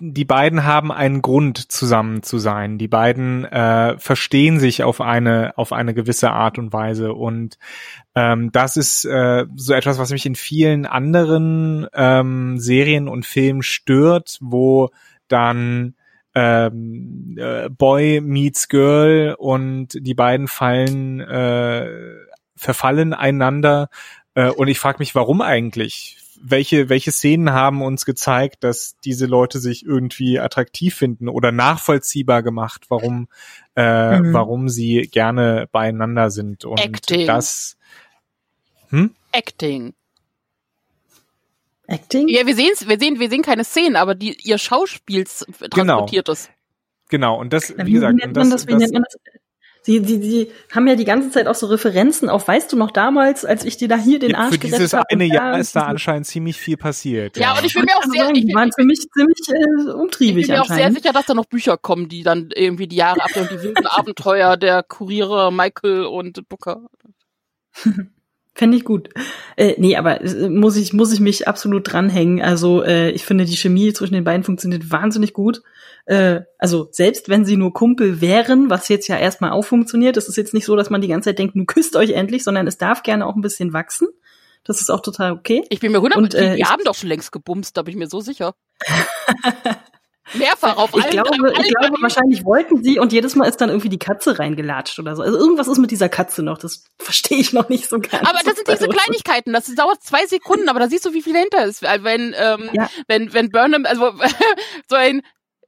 die beiden haben einen Grund zusammen zu sein. Die beiden äh, verstehen sich auf eine auf eine gewisse Art und Weise und ähm, das ist äh, so etwas, was mich in vielen anderen ähm, Serien und Filmen stört, wo dann ähm, äh, Boy meets Girl und die beiden fallen äh, verfallen einander äh, und ich frage mich, warum eigentlich? Welche, welche Szenen haben uns gezeigt, dass diese Leute sich irgendwie attraktiv finden oder nachvollziehbar gemacht, warum, äh, mhm. warum sie gerne beieinander sind. Und Acting. das. Hm? Acting. Acting? Ja, wir sehen wir sehen, wir sehen keine Szenen, aber die, ihr Schauspiel transportiert genau. es. Genau, und das, wie, wie gesagt, wie nennt man das, das, wie nennt man das? Sie, sie, sie haben ja die ganze Zeit auch so Referenzen auf, weißt du noch damals, als ich dir da hier den Arsch Für dieses eine Jahr ist da anscheinend ziemlich viel passiert. Ja, und ich bin mir auch sehr, ich, die waren für mich ziemlich äh, umtriebig ich bin mir auch sehr sicher, dass da noch Bücher kommen, die dann irgendwie die Jahre ab und die wilden Abenteuer der Kuriere Michael und Booker. Fände ich gut. Äh, nee, aber äh, muss ich, muss ich mich absolut dranhängen. Also äh, ich finde, die Chemie zwischen den beiden funktioniert wahnsinnig gut. Äh, also selbst wenn sie nur Kumpel wären, was jetzt ja erstmal auch funktioniert, es ist jetzt nicht so, dass man die ganze Zeit denkt, nun küsst euch endlich, sondern es darf gerne auch ein bisschen wachsen. Das ist auch total okay. Ich bin mir hundert, Und, die, äh, die haben doch schon längst gebumst, da bin ich mir so sicher. Mehrfach auf Ich allen, glaube, ich glaube, wahrscheinlich wollten sie und jedes Mal ist dann irgendwie die Katze reingelatscht oder so. Also irgendwas ist mit dieser Katze noch, das verstehe ich noch nicht so ganz. Aber das sind diese Also, Kleinigkeiten, das dauert zwei Sekunden, aber da siehst du, wie viel dahinter ist. Wenn, ähm, Ja. wenn, wenn Burnham, also so ein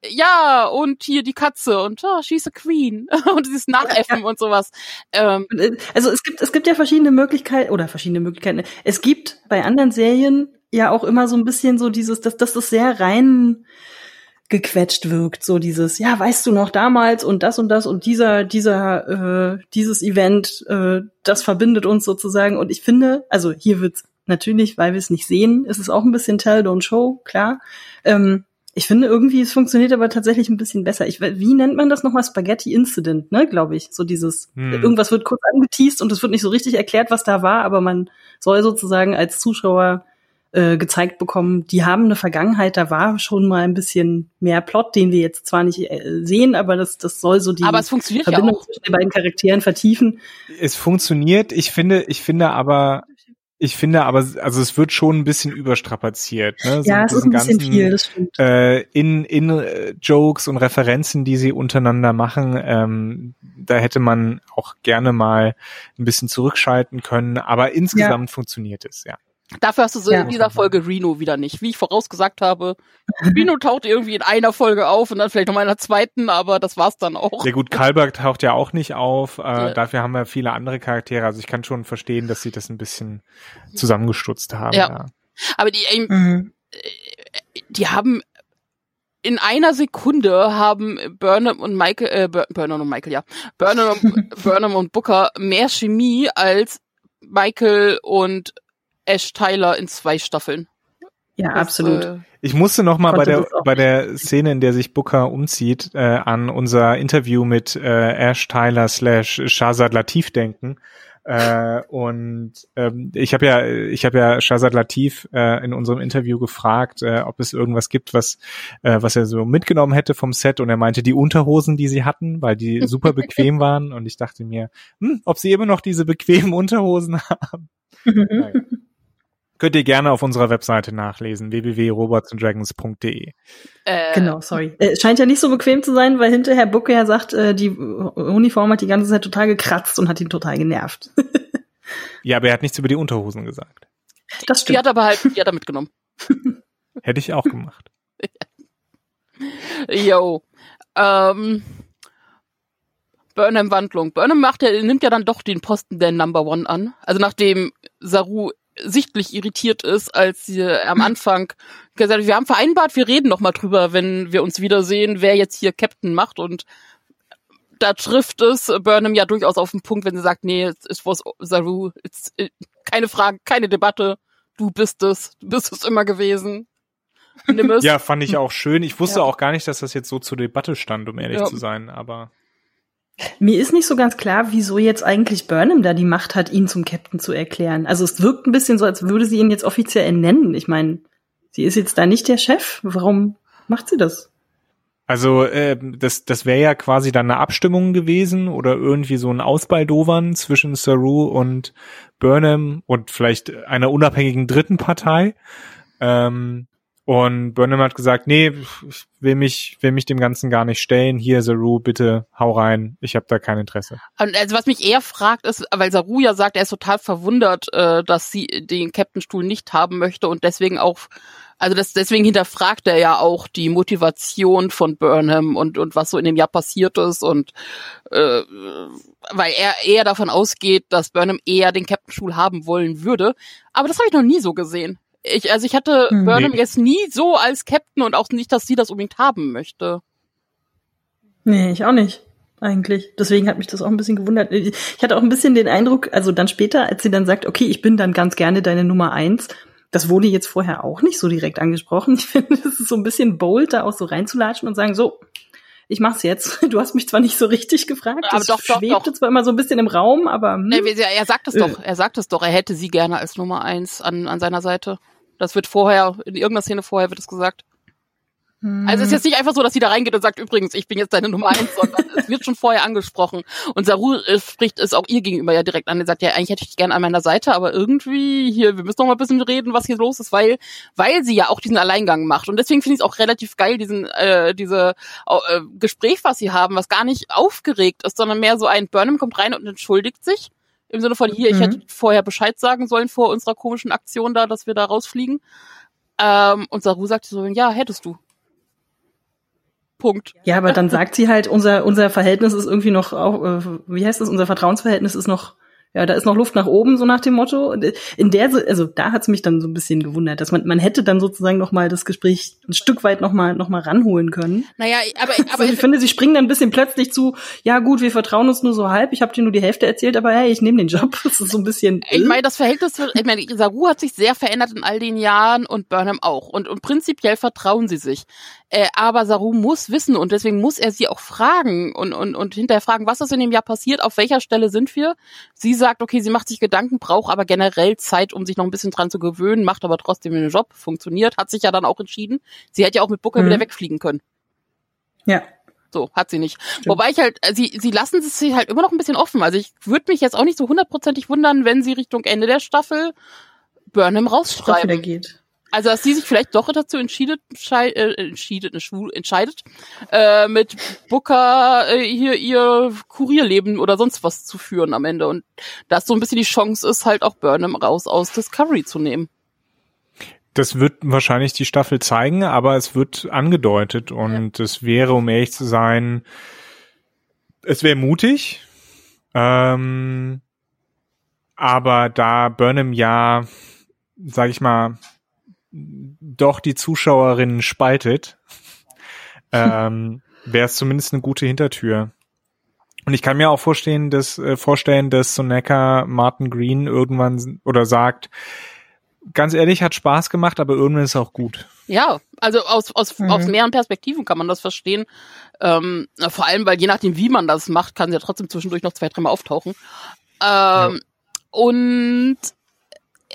ja, und hier die Katze und oh, she's a queen und dieses Nachäffen und sowas. Ähm, Also es gibt, es gibt ja verschiedene Möglichkeiten, oder verschiedene Möglichkeiten. Es gibt bei anderen Serien ja auch immer so ein bisschen so dieses, dass, dass das sehr rein gequetscht wirkt, so dieses, ja, weißt du noch damals und das und das und dieser, dieser, äh, dieses Event, äh, das verbindet uns sozusagen. Und ich finde, also hier wird's natürlich, weil wir es nicht sehen, ist es auch ein bisschen Tell, Don't Show, klar. Ähm, ich finde irgendwie, es funktioniert aber tatsächlich ein bisschen besser. Ich, wie nennt man das nochmal? Spaghetti Incident, ne, glaube ich. So dieses, Hm. irgendwas wird kurz angeteased und es wird nicht so richtig erklärt, was da war, aber man soll sozusagen als Zuschauer äh, gezeigt bekommen, die haben eine Vergangenheit, da war schon mal ein bisschen mehr Plot, den wir jetzt zwar nicht äh, sehen, aber das, das soll so die aber es funktioniert ja Verbindung auch. zwischen den beiden Charakteren vertiefen. Es funktioniert. Ich finde, ich finde aber, ich finde aber, also es wird schon ein bisschen überstrapaziert. Ne? So ja, mit es ist ein diesen bisschen ganzen, viel, das stimmt. äh, in, in äh, Jokes und Referenzen, die sie untereinander machen, ähm, da hätte man auch gerne mal ein bisschen zurückschalten können, aber insgesamt funktioniert es, ja. Dafür hast du so Ja. in dieser Folge Reno wieder nicht. Wie ich vorausgesagt habe, Reno taucht irgendwie in einer Folge auf und dann vielleicht noch mal in einer zweiten, aber das war's dann auch. Ja gut, Kalberg taucht ja auch nicht auf, äh, Ja. dafür haben wir viele andere Charaktere, also ich kann schon verstehen, dass sie das ein bisschen zusammengestutzt haben. Ja. Ja. Aber die, ähm, Mhm. die haben in einer Sekunde haben Burnham und Michael, äh, Bur- Burnham und Michael, ja, Burnham Burnham und Booker mehr Chemie als Michael und Ash Tyler in zwei Staffeln. Ja, Das, absolut. Äh, Ich musste noch mal bei der bei der Szene, in der sich Booker umzieht, äh, an unser Interview mit äh, Ash Tyler slash Shazad Latif denken. Äh, und ähm, ich habe ja ich habe ja Shazad Latif äh, in unserem Interview gefragt, äh, ob es irgendwas gibt, was äh, was er so mitgenommen hätte vom Set und er meinte die Unterhosen, die sie hatten, weil die super bequem waren und ich dachte mir, hm, ob sie immer noch diese bequemen Unterhosen haben. Naja. Könnt ihr gerne auf unserer Webseite nachlesen, www.robotsanddragons.de. äh, Genau, sorry. Äh, scheint ja nicht so bequem zu sein, weil hinterher Booker ja sagt, äh, die Uniform hat die ganze Zeit total gekratzt und hat ihn total genervt. Ja, aber er hat nichts über die Unterhosen gesagt. Das Die stimmt. hat aber halt, die hat er mitgenommen. Hätte ich auch gemacht. Yo. Ähm, Burnham Wandlung. Burnham macht ja, nimmt ja dann doch den Posten der Number One an. Also nachdem Saru sichtlich irritiert ist, als sie am Anfang gesagt hat, wir haben vereinbart, wir reden noch mal drüber, wenn wir uns wiedersehen, wer jetzt hier Captain macht und da trifft es Burnham ja durchaus auf den Punkt, wenn sie sagt, nee, es was Saru, it's, äh, keine Frage, keine Debatte, du bist es, du bist es immer gewesen. Nimm es. Ja, fand ich auch schön. Ich wusste ja. auch gar nicht, dass das jetzt so zur Debatte stand, um ehrlich ja. zu sein, aber mir ist nicht so ganz klar, wieso jetzt eigentlich Burnham da die Macht hat, ihn zum Captain zu erklären. Also es wirkt ein bisschen so, als würde sie ihn jetzt offiziell ernennen. Ich meine, sie ist jetzt da nicht der Chef. Warum macht sie das? Also äh, das, das wäre ja quasi dann eine Abstimmung gewesen oder irgendwie so ein Ausbaldowern zwischen Saru und Burnham und vielleicht einer unabhängigen dritten Partei. Ähm, und Burnham hat gesagt, nee, ich will mich, will mich dem Ganzen gar nicht stellen. Hier, Saru, bitte hau rein. Ich habe da kein Interesse. Also was mich eher fragt ist, weil Saru ja sagt, er ist total verwundert, äh, dass sie den Captain-Stuhl nicht haben möchte und deswegen auch, also das, deswegen hinterfragt er ja auch die Motivation von Burnham und, und was so in dem Jahr passiert ist und äh, weil er eher davon ausgeht, dass Burnham eher den Captain-Stuhl haben wollen würde. Aber das habe ich noch nie so gesehen. Ich, also ich hatte hm. Burnham nee. jetzt nie so als Captain und auch nicht, dass sie das unbedingt haben möchte. Nee, ich auch nicht. Eigentlich. Deswegen hat mich das auch ein bisschen gewundert. Ich hatte auch ein bisschen den Eindruck, also dann später, als sie dann sagt, okay, ich bin dann ganz gerne deine Nummer eins, das wurde jetzt vorher auch nicht so direkt angesprochen. Ich finde, es ist so ein bisschen bold, da auch so reinzulatschen und sagen, so, ich mach's jetzt. Du hast mich zwar nicht so richtig gefragt, aber das doch, doch, schwebte doch. zwar immer so ein bisschen im Raum, aber. Hm. Nee, er sagt es doch, er sagt es doch, er hätte sie gerne als Nummer eins an, an seiner Seite. Das wird vorher, in irgendeiner Szene vorher wird es gesagt. Also es ist jetzt nicht einfach so, dass sie da reingeht und sagt, übrigens, ich bin jetzt deine Nummer eins, sondern es wird schon vorher angesprochen. Und Saru äh, spricht es auch ihr gegenüber ja direkt an. Er sagt, ja, eigentlich hätte ich dich gerne an meiner Seite, aber irgendwie hier, wir müssen noch mal ein bisschen reden, was hier los ist, weil, weil sie ja auch diesen Alleingang macht. Und deswegen finde ich es auch relativ geil, diesen, äh, diese äh, Gespräch, was sie haben, was gar nicht aufgeregt ist, sondern mehr so ein Burnham kommt rein und entschuldigt sich. Im Sinne von, hier, ich mhm. hätte vorher Bescheid sagen sollen vor unserer komischen Aktion da, dass wir da rausfliegen. Ähm, und Saru sagt so, ja, hättest du. Punkt. Ja, aber dann sagt sie halt, unser, unser Verhältnis ist irgendwie noch, auch, äh, wie heißt das, unser Vertrauensverhältnis ist noch ja, da ist noch Luft nach oben, so nach dem Motto. In der, also da hat's mich dann so ein bisschen gewundert, dass man, man hätte dann sozusagen noch mal das Gespräch ein Stück weit noch mal, noch mal ranholen können. Naja, aber, aber also ich finde, sie springen dann ein bisschen plötzlich zu, ja gut, wir vertrauen uns nur so halb, ich habe dir nur die Hälfte erzählt, aber hey, ich nehme den Job. Das ist so ein bisschen. Ich meine, das Verhältnis, ich meine, Saru hat sich sehr verändert in all den Jahren und Burnham auch. Und, und prinzipiell vertrauen sie sich. Äh, aber Saru muss wissen und deswegen muss er sie auch fragen und, und, und hinterher fragen, was ist in dem Jahr passiert, auf welcher Stelle sind wir. Sie sagt, okay, sie macht sich Gedanken, braucht aber generell Zeit, um sich noch ein bisschen dran zu gewöhnen, macht aber trotzdem den Job, funktioniert, hat sich ja dann auch entschieden. Sie hätte ja auch mit Booker mhm. wieder wegfliegen können. Ja. So, hat sie nicht. Stimmt. Wobei ich halt, äh, sie, sie lassen es sich halt immer noch ein bisschen offen. Also ich würde mich jetzt auch nicht so hundertprozentig wundern, wenn sie Richtung Ende der Staffel Burnham rausschreiben. geht. Also, dass sie sich vielleicht doch dazu entschiedet, äh, entschiedet, schwul, entscheidet, äh, mit Booker äh, hier ihr Kurierleben oder sonst was zu führen am Ende. Und dass so ein bisschen die Chance ist, halt auch Burnham raus aus Discovery zu nehmen. Das wird wahrscheinlich die Staffel zeigen, aber es wird angedeutet und es ja. wäre, um ehrlich zu sein, es wäre mutig. Ähm, aber da Burnham ja, sag ich mal, doch die Zuschauerinnen spaltet, ähm, wäre es zumindest eine gute Hintertür. Und ich kann mir auch vorstellen, dass äh, vorstellen, dass Soneka Martin Green irgendwann oder sagt, ganz ehrlich, hat Spaß gemacht, aber irgendwann ist auch gut. Ja, also aus, aus, mhm. aus mehreren Perspektiven kann man das verstehen. Ähm, vor allem, weil je nachdem, wie man das macht, kann sie ja trotzdem zwischendurch noch zwei, dreimal auftauchen. Ähm, ja. Und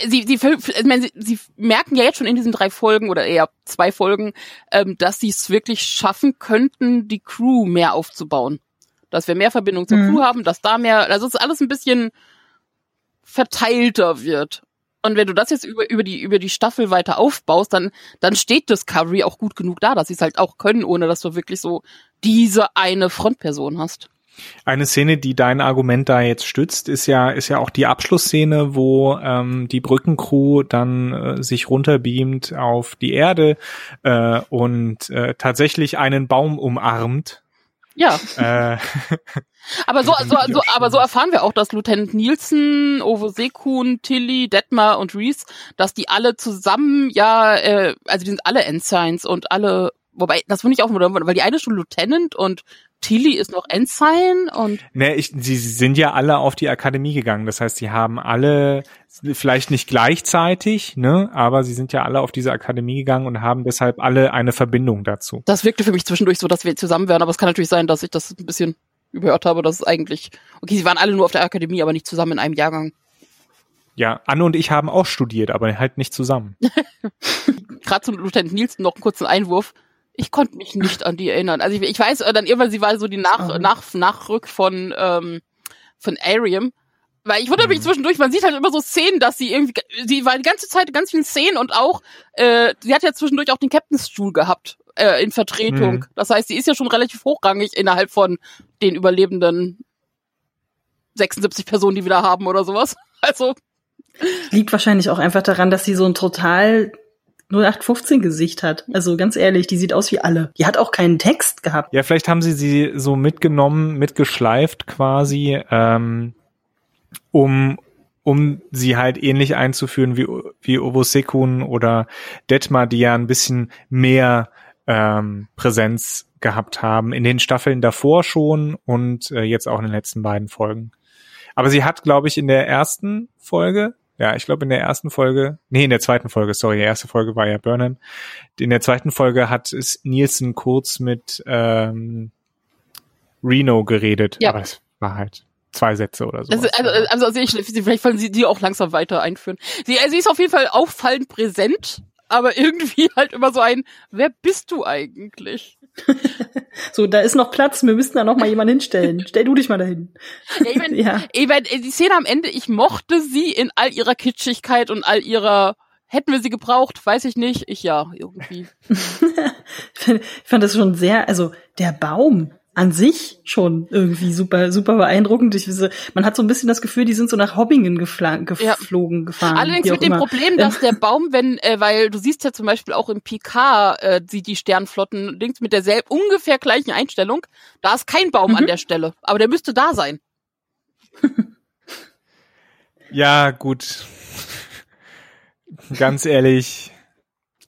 sie, sie, sie, sie merken ja jetzt schon in diesen drei Folgen oder eher zwei Folgen, ähm, dass sie es wirklich schaffen könnten, die Crew mehr aufzubauen. Dass wir mehr Verbindung zur mhm. Crew haben, dass da mehr, also es alles ein bisschen verteilter wird. Und wenn du das jetzt über, über die, über die Staffel weiter aufbaust, dann, dann steht Discovery auch gut genug da, dass sie es halt auch können, ohne dass du wirklich so diese eine Frontperson hast. Eine Szene, die dein Argument da jetzt stützt, ist ja ist ja auch die Abschlussszene, wo ähm, die Brückencrew dann äh, sich runterbeamt auf die Erde äh, und äh, tatsächlich einen Baum umarmt Ja. Äh, Aber so, so, so, aber so erfahren wir auch, dass Lieutenant Nielsen, Ovo Sekun, Tilly, Detmar und Reese, dass die alle zusammen ja, äh, also die sind alle Ensigns und alle, wobei, das finde ich auch, weil die eine ist schon Lieutenant und Tilly ist noch Ensign und Ne, ich, sie sie sind ja alle auf die Akademie gegangen. Das heißt, sie haben alle, vielleicht nicht gleichzeitig, ne, aber sie sind ja alle auf diese Akademie gegangen und haben deshalb alle eine Verbindung dazu. das wirkte für mich zwischendurch so, dass wir zusammen wären, aber es kann natürlich sein, dass ich das ein bisschen überhört habe, dass es eigentlich, okay, sie waren alle nur auf der Akademie, aber nicht zusammen in einem Jahrgang. Ja, Anne und ich haben auch studiert, aber halt nicht zusammen. gerade zum Lieutenant Nielsen noch einen kurzen Einwurf. Ich konnte mich nicht an die erinnern. Also ich, ich weiß, äh, dann irgendwann, sie war so die Nach, Oh. Nach, Nachrück von, ähm, von Ariam. Weil ich wundere mich Mhm. zwischendurch, man sieht halt immer so Szenen, dass sie irgendwie, sie war die ganze Zeit in ganz vielen Szenen und auch, äh, sie hat ja zwischendurch auch den Captain's Stuhl gehabt, äh, in Vertretung. Mhm. Das heißt, sie ist ja schon relativ hochrangig innerhalb von den überlebenden 76 Personen, die wir da haben oder sowas. Also, Liegt wahrscheinlich auch einfach daran, dass sie so ein total 0815 Gesicht hat. Also ganz ehrlich, die sieht aus wie alle. Die hat auch keinen Text gehabt. Ja, vielleicht haben sie sie so mitgenommen, mitgeschleift quasi, ähm, um um sie halt ähnlich einzuführen wie wie Obosekun oder Detmar, die ja ein bisschen mehr ähm, Präsenz gehabt haben in den Staffeln davor schon und äh, jetzt auch in den letzten beiden Folgen. Aber sie hat, glaube ich, in der ersten Folge, ja, ich glaube in der ersten Folge, nee, in der zweiten Folge, sorry, die erste Folge war ja Burnham. In der zweiten Folge hat es Nielsen kurz mit ähm, Reno geredet. Ja. Aber es war halt zwei Sätze oder so. Also, also, also, also ich, vielleicht wollen sie die auch langsam weiter einführen. Sie, also sie ist auf jeden Fall auffallend präsent, aber irgendwie halt immer so ein, wer bist du eigentlich? So, da ist noch Platz, wir müssten da noch mal jemanden hinstellen. Stell du dich mal dahin. Ja, ich mein, Ja. ich mein, die Szene am Ende, ich mochte sie in all ihrer Kitschigkeit und all ihrer, hätten wir sie gebraucht, weiß ich nicht, ich ja, irgendwie. Ich fand das schon sehr, also der Baum an sich schon irgendwie super, super beeindruckend. Ich, wisse- man hat so ein bisschen das Gefühl, die sind so nach Hobbingen gefla- Ja. geflogen, gefahren. Allerdings mit dem immer. Problem, dass der Baum, wenn, äh, weil du siehst ja zum Beispiel auch im PK, äh, sie die Sternflotten links mit derselben ungefähr gleichen Einstellung, da ist kein Baum an Mhm. der Stelle, aber der müsste da sein. ja, gut. Ganz ehrlich,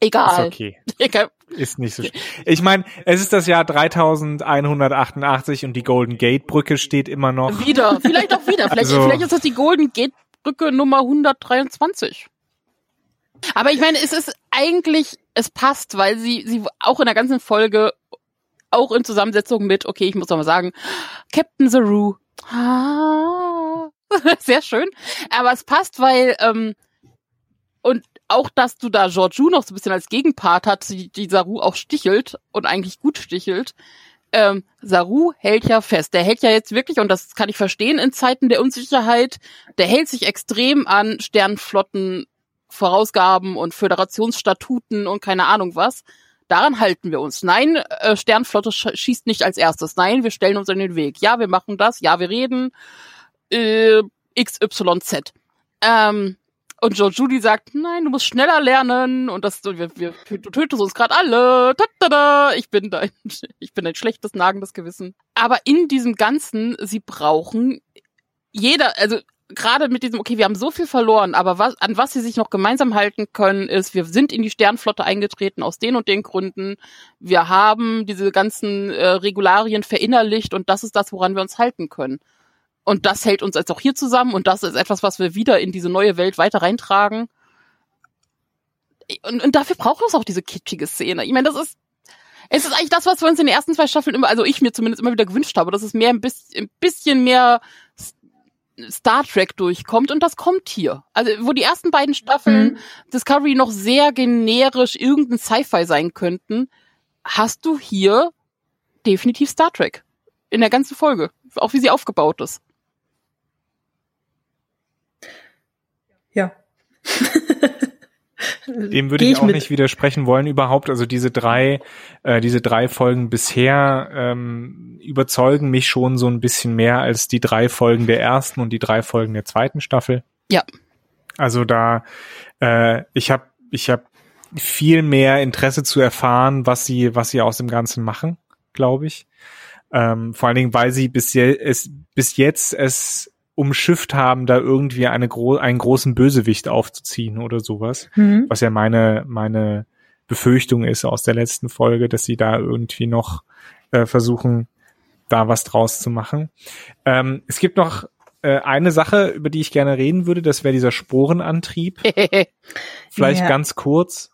ist Egal. okay. Egal. Ist nicht so schlimm. Ich meine, es ist das Jahr 3188 und die Golden Gate Brücke steht immer noch. Wieder, vielleicht auch wieder. Vielleicht, Also- vielleicht ist das die Golden Gate Brücke Nummer 123. Aber ich meine, es ist eigentlich, es passt, weil sie, sie auch in der ganzen Folge, auch in Zusammensetzung mit, okay, ich muss noch mal sagen, Captain Zaru. Ah, sehr schön. Aber es passt, weil, ähm, und auch, dass du da Georgiou noch so ein bisschen als Gegenpart hast, die, die Saru auch stichelt und eigentlich gut stichelt. Ähm, Saru hält ja fest. Der hält ja jetzt wirklich, und das kann ich verstehen in Zeiten der Unsicherheit, der hält sich extrem an Sternflotten Vorausgaben und Föderationsstatuten und keine Ahnung was. Daran halten wir uns. Nein, äh, Sternflotte sch schießt nicht als erstes. Nein, wir stellen uns in den Weg. Ja, wir machen das. Ja, wir reden. Äh, XYZ. Ähm, und Joe Judy sagt, nein, du musst schneller lernen und das, wir, wir, du tötest uns gerade alle. Tatada, ich bin dein, ich bin ein schlechtes, nagendes Gewissen. Aber in diesem Ganzen, sie brauchen jeder, also gerade mit diesem, okay, wir haben so viel verloren, aber was, an was sie sich noch gemeinsam halten können, ist, wir sind in die Sternflotte eingetreten aus den und den Gründen. Wir haben diese ganzen äh, Regularien verinnerlicht und das ist das, woran wir uns halten können. Und das hält uns jetzt auch hier zusammen und das ist etwas, was wir wieder in diese neue Welt weiter reintragen. Und, und dafür braucht es auch diese kitschige Szene. Ich meine, das ist, es ist eigentlich das, was wir uns in den ersten zwei Staffeln immer, also ich mir zumindest immer wieder gewünscht habe, dass es mehr ein bisschen, ein bisschen mehr Star Trek durchkommt und das kommt hier. Also wo die ersten beiden Staffeln Mhm. Discovery noch sehr generisch irgendein Sci-Fi sein könnten, hast du hier definitiv Star Trek in der ganzen Folge, auch wie sie aufgebaut ist. Ja. Dem würde Geh ich auch mit. nicht widersprechen wollen überhaupt. Also diese drei, äh, diese drei Folgen bisher ähm, überzeugen mich schon so ein bisschen mehr als die drei Folgen der ersten und die drei Folgen der zweiten Staffel. Ja. Also da, äh, ich habe, ich habe viel mehr Interesse zu erfahren, was sie, was sie aus dem Ganzen machen, glaube ich. Ähm, vor allen Dingen, weil sie bis, je es, bis jetzt es umschifft haben, da irgendwie eine gro einen großen Bösewicht aufzuziehen oder sowas. Mhm. Was ja meine, meine Befürchtung ist aus der letzten Folge, dass sie da irgendwie noch äh, versuchen, da was draus zu machen. Ähm, es gibt noch äh, eine Sache, über die ich gerne reden würde, das wäre dieser Sporenantrieb. Vielleicht Ja. ganz kurz.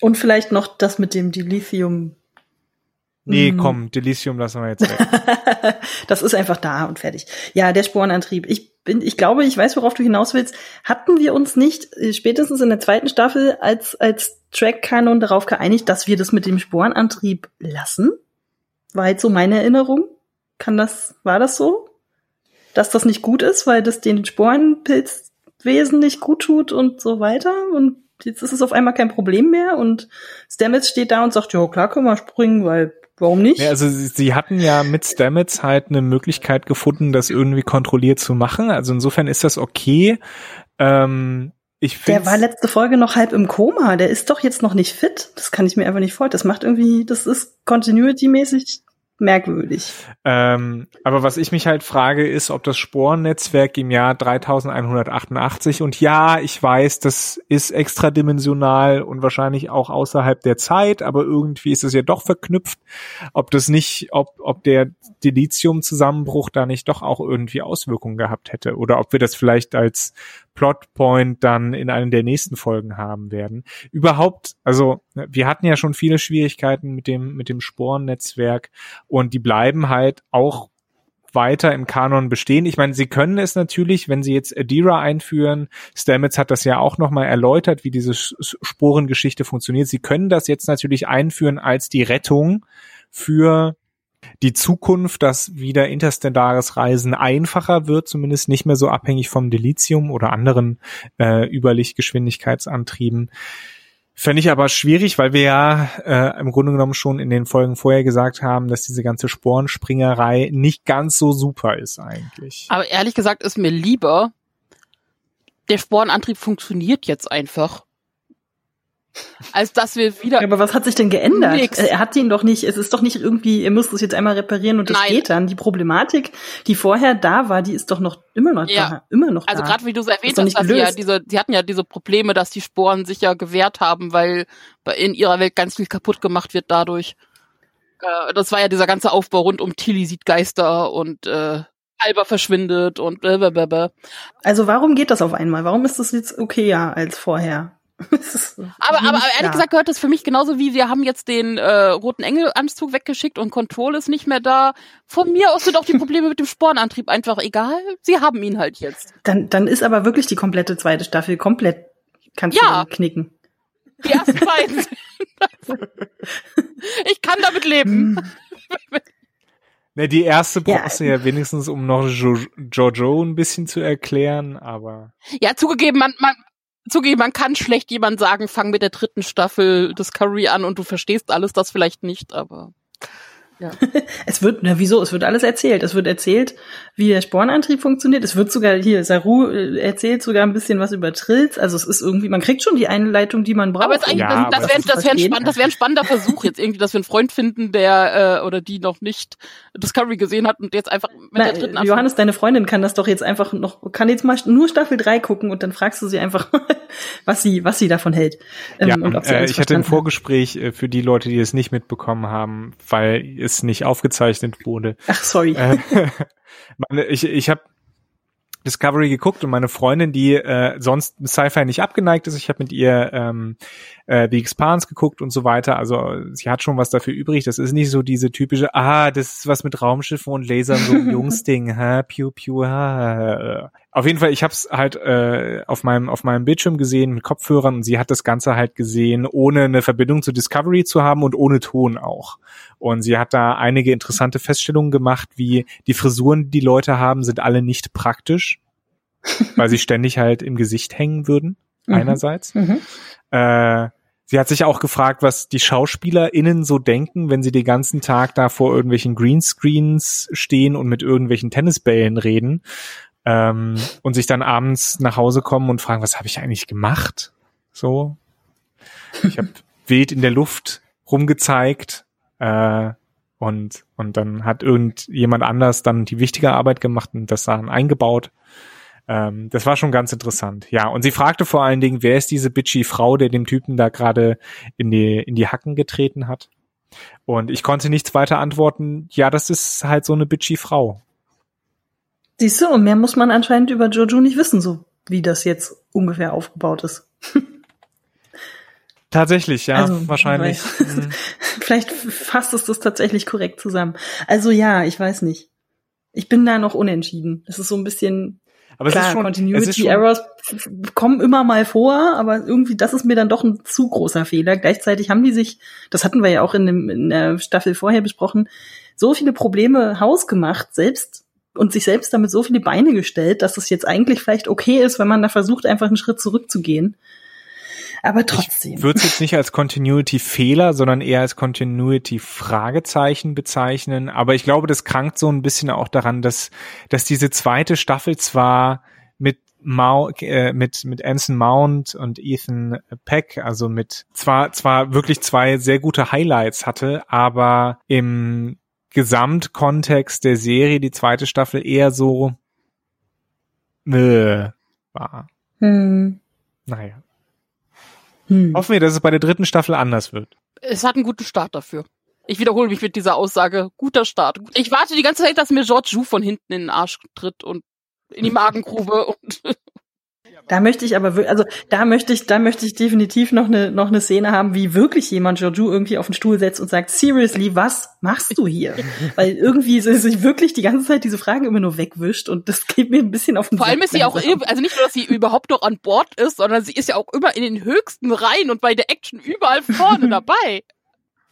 Und vielleicht noch das mit dem Dilithium. Nee, Mhm. komm, Delicium lassen wir jetzt weg. das ist einfach da und fertig. Ja, der Sporenantrieb. Ich bin, ich glaube, ich weiß, worauf du hinaus willst. Hatten wir uns nicht äh, spätestens in der zweiten Staffel als, als Track-Kanon darauf geeinigt, dass wir das mit dem Sporenantrieb lassen? War jetzt so meine Erinnerung. Kann das, war das so? Dass das nicht gut ist, weil das den Sporenpilzwesen nicht gut tut und so weiter und jetzt ist es auf einmal kein Problem mehr und Stamets steht da und sagt, ja klar, können wir springen, weil warum nicht? Ja, also sie, sie hatten ja mit Stamets halt eine Möglichkeit gefunden, das irgendwie kontrolliert zu machen. Also insofern ist das okay. Ähm, ich Der war letzte Folge noch halb im Koma. Der ist doch jetzt noch nicht fit. Das kann ich mir einfach nicht vorstellen. Das macht irgendwie, das ist continuity-mäßig merkwürdig. Ähm, aber was ich mich halt frage, ist, ob das Sporennetzwerk im Jahr 3188 und ja, ich weiß, das ist extradimensional und wahrscheinlich auch außerhalb der Zeit, aber irgendwie ist es ja doch verknüpft, ob das nicht, ob, ob der Dilithium-Zusammenbruch da nicht doch auch irgendwie Auswirkungen gehabt hätte oder ob wir das vielleicht als Plotpoint dann in einer der nächsten Folgen haben werden. Überhaupt, also wir hatten ja schon viele Schwierigkeiten mit dem, mit dem Sporennetzwerk und die bleiben halt auch weiter im Kanon bestehen. Ich meine, sie können es natürlich, wenn sie jetzt Adira einführen, Stamets hat das ja auch nochmal erläutert, wie diese Sporengeschichte funktioniert. Sie können das jetzt natürlich einführen als die Rettung für die Zukunft, dass wieder interstellares Reisen einfacher wird, zumindest nicht mehr so abhängig vom Dilithium oder anderen äh, Überlichtgeschwindigkeitsantrieben. Fände ich aber schwierig, weil wir ja äh, im Grunde genommen schon in den Folgen vorher gesagt haben, dass diese ganze Sporenspringerei nicht ganz so super ist eigentlich. Aber ehrlich gesagt ist mir lieber, der Sporenantrieb funktioniert jetzt einfach. Als dass wir wieder. Aber was hat sich denn geändert? Nix. Er hat ihn doch nicht, es ist doch nicht irgendwie, ihr müsst es jetzt einmal reparieren und das Nein. geht dann. Die Problematik, die vorher da war, die ist doch noch immer noch Ja. da. Immer noch Also gerade wie du es erwähnt hast, dass sie, ja diese, sie hatten ja diese Probleme, dass die Sporen sich ja gewehrt haben, weil bei- in ihrer Welt ganz viel kaputt gemacht wird dadurch. Äh, das war ja dieser ganze Aufbau rund um Tilly sieht Geister und äh, Alba verschwindet und blablabla. Also warum geht das auf einmal? Warum ist das jetzt okayer als vorher? Aber, aber, aber ehrlich gesagt gehört das für mich genauso wie wir haben jetzt den äh, roten Engelanzug weggeschickt und Control ist nicht mehr da. Von mir aus sind auch die Probleme mit dem Sporenantrieb einfach egal. Sie haben ihn halt jetzt. Dann, dann ist aber wirklich die komplette zweite Staffel komplett, kannst Ja. du knicken. Die ersten beiden. sind- ich kann damit leben. Ne, die erste Ja. brauchst du ja wenigstens, um noch jo Jojo ein bisschen zu erklären, aber Ja, zugegeben, man, man, zugegeben, man kann schlecht jemand sagen, fang mit der dritten Staffel Discovery an und du verstehst alles, das vielleicht nicht, aber. Es wird, na wieso? Es wird alles erzählt. Es wird erzählt, wie der Spornantrieb funktioniert. Es wird sogar hier, Saru äh, erzählt sogar ein bisschen was über Trills. Also es ist irgendwie, man kriegt schon die Einleitung, die man braucht. Aber jetzt eigentlich, Ja, das, das wäre das wär ein, verstehen. spann, das wär ein spannender Versuch jetzt irgendwie, dass wir einen Freund finden, der äh, oder die noch nicht Discovery gesehen hat und jetzt einfach mit Na, der dritten anfängt. Johannes, deine Freundin kann das doch jetzt einfach noch, kann jetzt mal nur Staffel 3 gucken und dann fragst du sie einfach, was sie, was sie davon hält. Ähm, ja, und ob sie äh, ich hatte ein. Vorgespräch äh, für die Leute, die es nicht mitbekommen haben, weil es nicht aufgezeichnet wurde. Ach, sorry. Äh, ich ich habe Discovery geguckt und meine Freundin, die äh, sonst Sci-Fi nicht abgeneigt ist, ich habe mit ihr ähm, äh, The Expanse geguckt und so weiter. Also sie hat schon was dafür übrig. Das ist nicht so diese typische, ah, das ist was mit Raumschiffen und Lasern, so ein Jungsding, ha, piu, piu, ha. Auf jeden Fall, ich habe es halt äh, auf meinem auf meinem Bildschirm gesehen mit Kopfhörern und sie hat das Ganze halt gesehen, ohne eine Verbindung zu Discovery zu haben und ohne Ton auch. Und sie hat da einige interessante Feststellungen gemacht, wie die Frisuren, die die Leute haben, sind alle nicht praktisch, weil sie ständig halt im Gesicht hängen würden, Mhm. einerseits. Mhm. Äh, sie hat sich auch gefragt, was die SchauspielerInnen so denken, wenn sie den ganzen Tag da vor irgendwelchen Greenscreens stehen und mit irgendwelchen Tennisbällen reden ähm, und sich dann abends nach Hause kommen und fragen, was habe ich eigentlich gemacht? So. Ich habe wild in der Luft rumgezeigt. Äh, Und, und dann hat irgendjemand anders dann die wichtige Arbeit gemacht und das dann eingebaut. Ähm, das war schon ganz interessant. Ja, und sie fragte vor allen Dingen, wer ist diese bitchy Frau, der dem Typen da gerade in die, in die Hacken getreten hat? Und ich konnte nichts weiter antworten. Ja, das ist halt so eine bitchy Frau. Siehst du, und mehr muss man anscheinend über Jojo nicht wissen, so wie das jetzt ungefähr aufgebaut ist. Tatsächlich, ja, also, wahrscheinlich. Mhm. Vielleicht fasst es das tatsächlich korrekt zusammen. Also ja, ich weiß nicht. Ich bin da noch unentschieden. Das ist so ein bisschen aber Klar, es ist schon, Continuity ist schon, Errors kommen immer mal vor, aber irgendwie, das ist mir dann doch ein zu großer Fehler. Gleichzeitig haben die sich, das hatten wir ja auch in, dem, in der Staffel vorher besprochen, so viele Probleme hausgemacht, selbst und sich selbst damit so viele Beine gestellt, dass es jetzt eigentlich vielleicht okay ist, wenn man da versucht, einfach einen Schritt zurückzugehen. Aber trotzdem. Ich würde es jetzt nicht als Continuity-Fehler, sondern eher als Continuity-Fragezeichen bezeichnen. Aber ich glaube, das krankt so ein bisschen auch daran, dass, dass diese zweite Staffel zwar mit Mount, äh, mit mit Anson Mount und Ethan Peck, also mit zwar zwar wirklich zwei sehr gute Highlights hatte, aber im Gesamtkontext der Serie die zweite Staffel eher so äh, war. Hm. Naja. Hm. Hoffen wir, dass es bei der dritten Staffel anders wird. Es hat einen guten Start dafür. Ich wiederhole mich mit dieser Aussage. Guter Start. Ich warte die ganze Zeit, dass mir George Jou von hinten in den Arsch tritt und in die Magengrube und Da möchte ich aber, also da möchte ich, da möchte ich definitiv noch eine noch eine Szene haben, wie wirklich jemand Giorgio irgendwie auf den Stuhl setzt und sagt, seriously, was machst du hier? Weil irgendwie ist sich wirklich die ganze Zeit diese Fragen immer nur wegwischt und das geht mir ein bisschen auf den Vor allem ist sie auch, also nicht nur, dass sie überhaupt noch an Bord ist, sondern sie ist ja auch immer in den höchsten Reihen und bei der Action überall vorne dabei.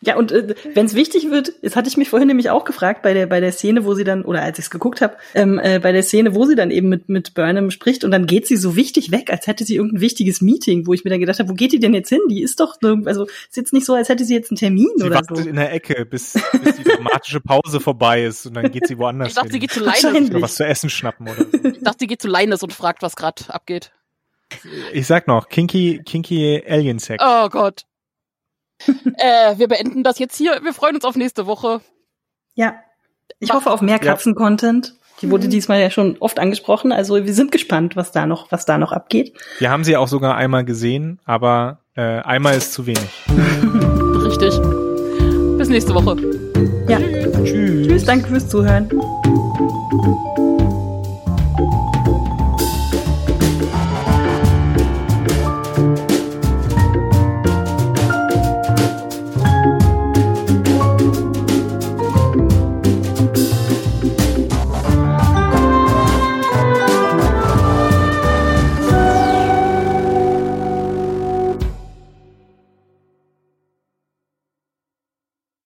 Ja, und äh, wenn es wichtig wird, das hatte ich mich vorhin nämlich auch gefragt bei der bei der Szene, wo sie dann oder als ich es geguckt habe, ähm, äh, bei der Szene, wo sie dann eben mit mit Burnham spricht und dann geht sie so wichtig weg, als hätte sie irgendein wichtiges Meeting, wo ich mir dann gedacht habe, wo geht die denn jetzt hin? Die ist doch also ist jetzt nicht so, als hätte sie jetzt einen Termin sie oder wartet so. in der Ecke, bis, bis die dramatische Pause vorbei ist und dann geht sie woanders Ich dachte, hin. sie geht zu. Oder was zu essen schnappen oder so. Ich dachte, sie geht zu Linus und fragt, was gerade abgeht. Ich sag noch, kinky kinky Alien Sex. Oh Gott. Äh, wir beenden das jetzt hier. Wir freuen uns auf nächste Woche. Ja. Ich hoffe auf mehr Katzen-Content. Die wurde diesmal ja schon oft angesprochen. Also wir sind gespannt, was da noch, was da noch abgeht. Wir haben sie auch sogar einmal gesehen, aber äh, einmal ist zu wenig. Richtig. Bis nächste Woche. Ja. Tschüss. Tschüss, danke fürs Zuhören.